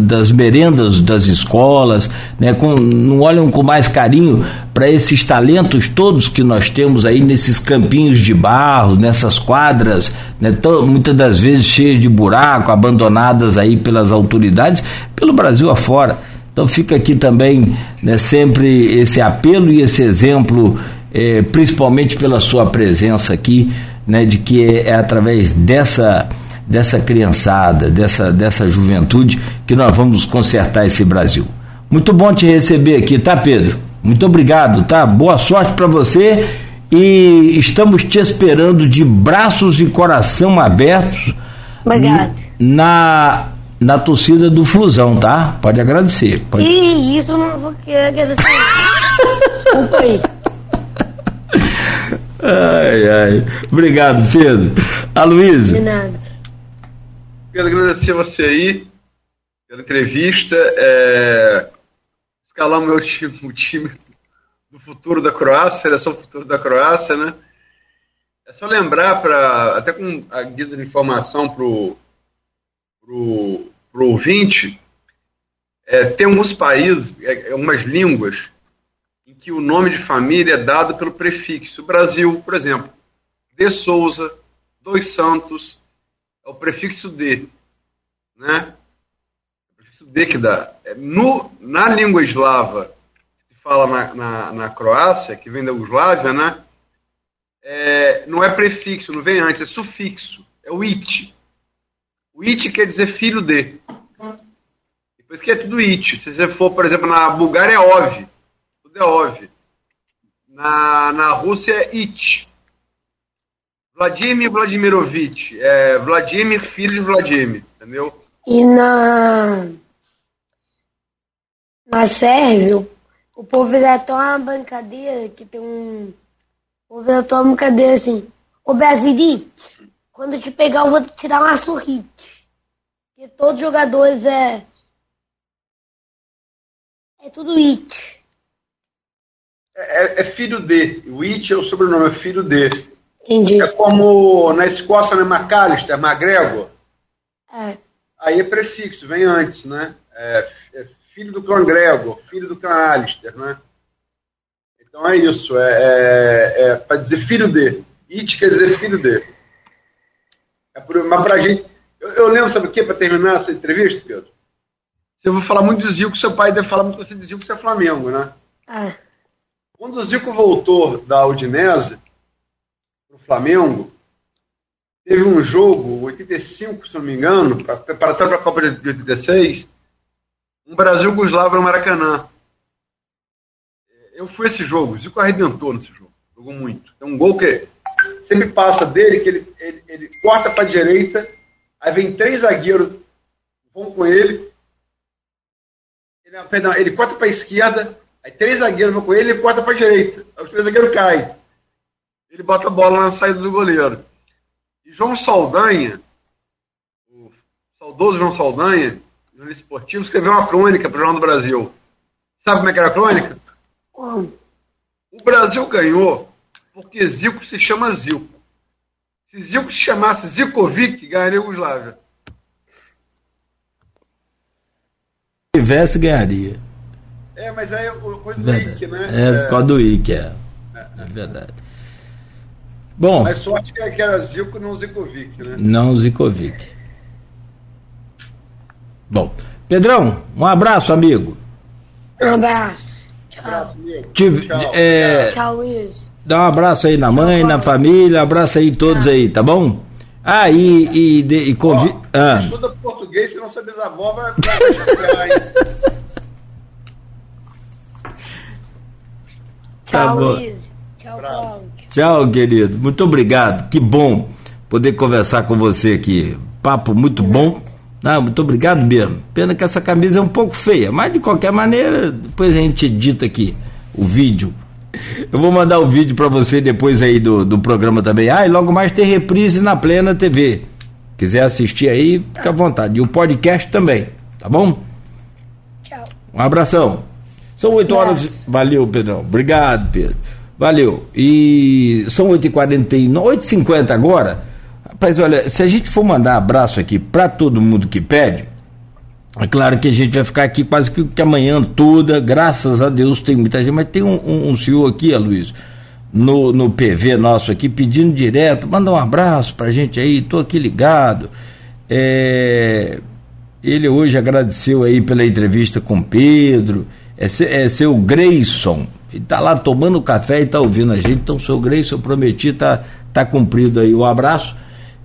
das merendas das escolas, né, com, não olham com mais carinho para esses talentos todos que nós temos aí nesses campinhos de barro, nessas quadras, né, tão, muitas das vezes cheias de buraco, abandonadas aí pelas autoridades, pelo Brasil afora. Então fica aqui também né, sempre esse apelo e esse exemplo, eh, principalmente pela sua presença aqui, né, de que é, é através dessa dessa criançada, dessa, dessa juventude, que nós vamos consertar esse Brasil. Muito bom te receber aqui, tá, Pedro? Muito obrigado, tá? Boa sorte para você e estamos te esperando de braços e coração abertos Obrigado. na na torcida do Fusão, tá? Pode agradecer. Pode... Ih, isso não vou querer agradecer. Desculpa aí. Ai, ai. Obrigado, Pedro. A Luísa. De nada. Quero agradecer você aí pela entrevista. É, escalamos meu time, o time do futuro da Croácia, seleção futuro da Croácia, né? É só lembrar, para até com a guisa de informação para o pro, pro ouvinte, é, tem alguns países, é, algumas línguas, em que o nome de família é dado pelo prefixo. O Brasil, por exemplo, De Souza, Dois Santos, é o prefixo de, né? O prefixo de que dá. É, no, na língua eslava, que se fala na, na, na Croácia, que vem da Yugoslávia, né? É, não é prefixo, não vem antes, é sufixo, é o it. O it quer dizer filho de. Depois que é tudo it. Se você for, por exemplo, na Bulgária é ov. Tudo é ov. Na, na Rússia é it. Vladimir Vladimirovich. É Vladimir, filho de Vladimir, entendeu? E na. Na Sérvia, o povo toma uma brincadeira que tem um. O povo toma uma brincadeira assim. Ô Brasili, quando eu te pegar, eu vou te dar uma surrite. Porque todos os jogadores é. É tudo it. É, é, é filho de. O it é o sobrenome, é filho de. Entendi. É como na Escócia, né? McAllister, McGregor. É. Aí é prefixo, vem antes, né? É, é filho do clã Gregor, filho do clã Alistair, né? Então é isso, é, é, é para dizer filho de. It quer dizer filho de. É por, mas pra gente. Eu, eu lembro, sabe o que, para terminar essa entrevista, Pedro? Você vai falar muito de Zico, seu pai deve falar muito você de Zico, você é Flamengo, né? É. Quando o Zico voltou da Udinese para o Flamengo, teve um jogo, 85, se não me engano, preparatório para a Copa de 86, um Brasil-Yugoslávia no Maracanã. Eu fui esse jogo, Zico arrebentou nesse jogo, jogou muito. É um gol que sempre passa dele, que ele, ele, ele corta para a direita, aí vem três zagueiros, vão com ele, ele, perdão, ele corta para a esquerda, aí três zagueiros vão com ele, ele corta para a direita, aí os três zagueiros caem. Ele bota a bola na saída do goleiro. E João Saldanha, o saudoso João Saldanha, jornalista esportivo, escreveu uma crônica para o Jornal do Brasil. Sabe como é que era a crônica? O Brasil ganhou porque Zico se chama Zico. Se Zico se chamasse Zikovic, ganharia a Yugoslávia. Se tivesse, ganharia. É, mas aí o coisa do Ike, né? É, por causa do Ike, é. É verdade. Bom. Mas sorte que era Zico, não Zikovic, né? Não Zikovic. Bom, Pedrão, um abraço, amigo. Um abraço. Tchau. Um abraço, amigo. Tive, Tchau. é, Tchau, Luiz. dá um abraço aí na mãe, na família, abraço aí todos aí, tá bom? Ah, e, e, de- e convi... Ó, ah, Estuda português, senão sua bisavó vai? Tá Tchau, bom. Luiz. Tchau, Abraço. Tchau, querido. Muito obrigado. Que bom poder conversar com você aqui. Papo muito bom. Não, muito obrigado mesmo. Pena que essa camisa é um pouco feia, mas de qualquer maneira, depois a gente edita aqui o vídeo. Eu vou mandar o vídeo para você depois aí do, do programa também. Ah, e logo mais tem reprise na Plena TV. Quiser assistir aí, fica à vontade. E o podcast também, tá bom? Tchau. Um abração. São 8 horas. Valeu, Pedrão. Obrigado, Pedro. Valeu. E são 8h49, 8h50 agora. Rapaz, olha, se a gente for mandar abraço aqui para todo mundo que pede, é claro que a gente vai ficar aqui quase que, que amanhã toda, graças a Deus tem muita gente, mas tem um, um, um senhor aqui, Luiz, no, no PV nosso aqui, pedindo direto, manda um abraço pra gente aí, tô aqui ligado. É, ele hoje agradeceu aí pela entrevista com Pedro, é, é seu Grayson, ele tá lá tomando café e tá ouvindo a gente, então seu Grayson, eu prometi, tá, tá cumprido aí o abraço.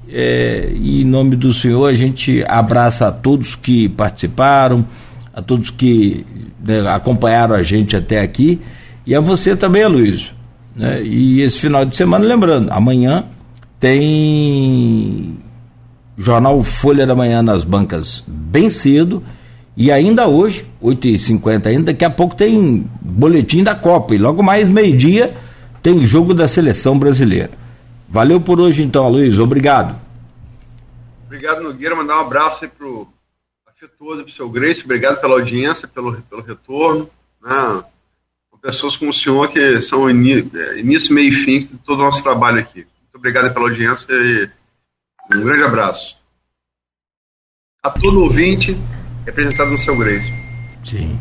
É, e em nome do Senhor, a gente abraça a todos que participaram, a todos que né, acompanharam a gente até aqui, e a você também, Luiz. Né? E esse final de semana, lembrando, amanhã tem jornal Folha da Manhã nas bancas bem cedo. E ainda hoje, 8h50 ainda, daqui a pouco tem boletim da Copa. E logo mais meio-dia tem jogo da seleção brasileira. Valeu por hoje então, Luiz. Obrigado. Obrigado, Nogueira. Mandar um abraço aí pro afetuoso pro seu Grace. Obrigado pela audiência, pelo, pelo retorno. Né? Pessoas como o senhor que são é, início, meio e fim de todo o nosso trabalho aqui. Muito obrigado pela audiência e um grande abraço. A todo ouvinte representado no seu Grace. Sim.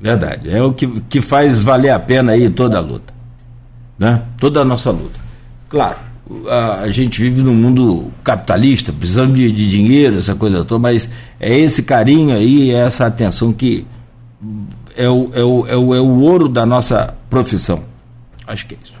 Verdade. É o que, que faz valer a pena aí toda a luta. Né? Toda a nossa luta. Claro, a, a gente vive num mundo capitalista, precisamos de, de dinheiro, essa coisa toda, mas é esse carinho aí, é essa atenção que é o, é o, é o, é o ouro da nossa profissão. Acho que é isso.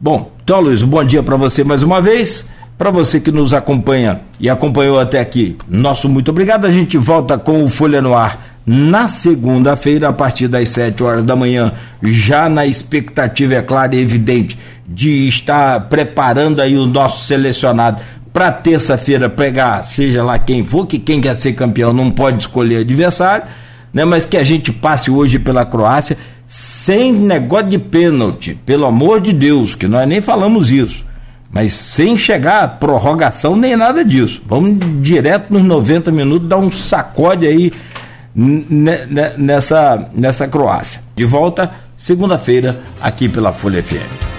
Bom, então, Luiz, um bom dia para você mais uma vez. Para você que nos acompanha e acompanhou até aqui, nosso muito obrigado. A gente volta com o Folha no Ar na segunda-feira, a partir das 7 horas da manhã, já na expectativa, é claro e evidente, de estar preparando aí o nosso selecionado para terça-feira pegar, seja lá quem for, que quem quer ser campeão não pode escolher adversário, né? Mas que a gente passe hoje pela Croácia sem negócio de pênalti, pelo amor de Deus, que nós nem falamos isso. Mas sem chegar a prorrogação nem nada disso. Vamos direto nos 90 minutos dar um sacode aí nessa, nessa Croácia. De volta segunda-feira aqui pela Folha FM.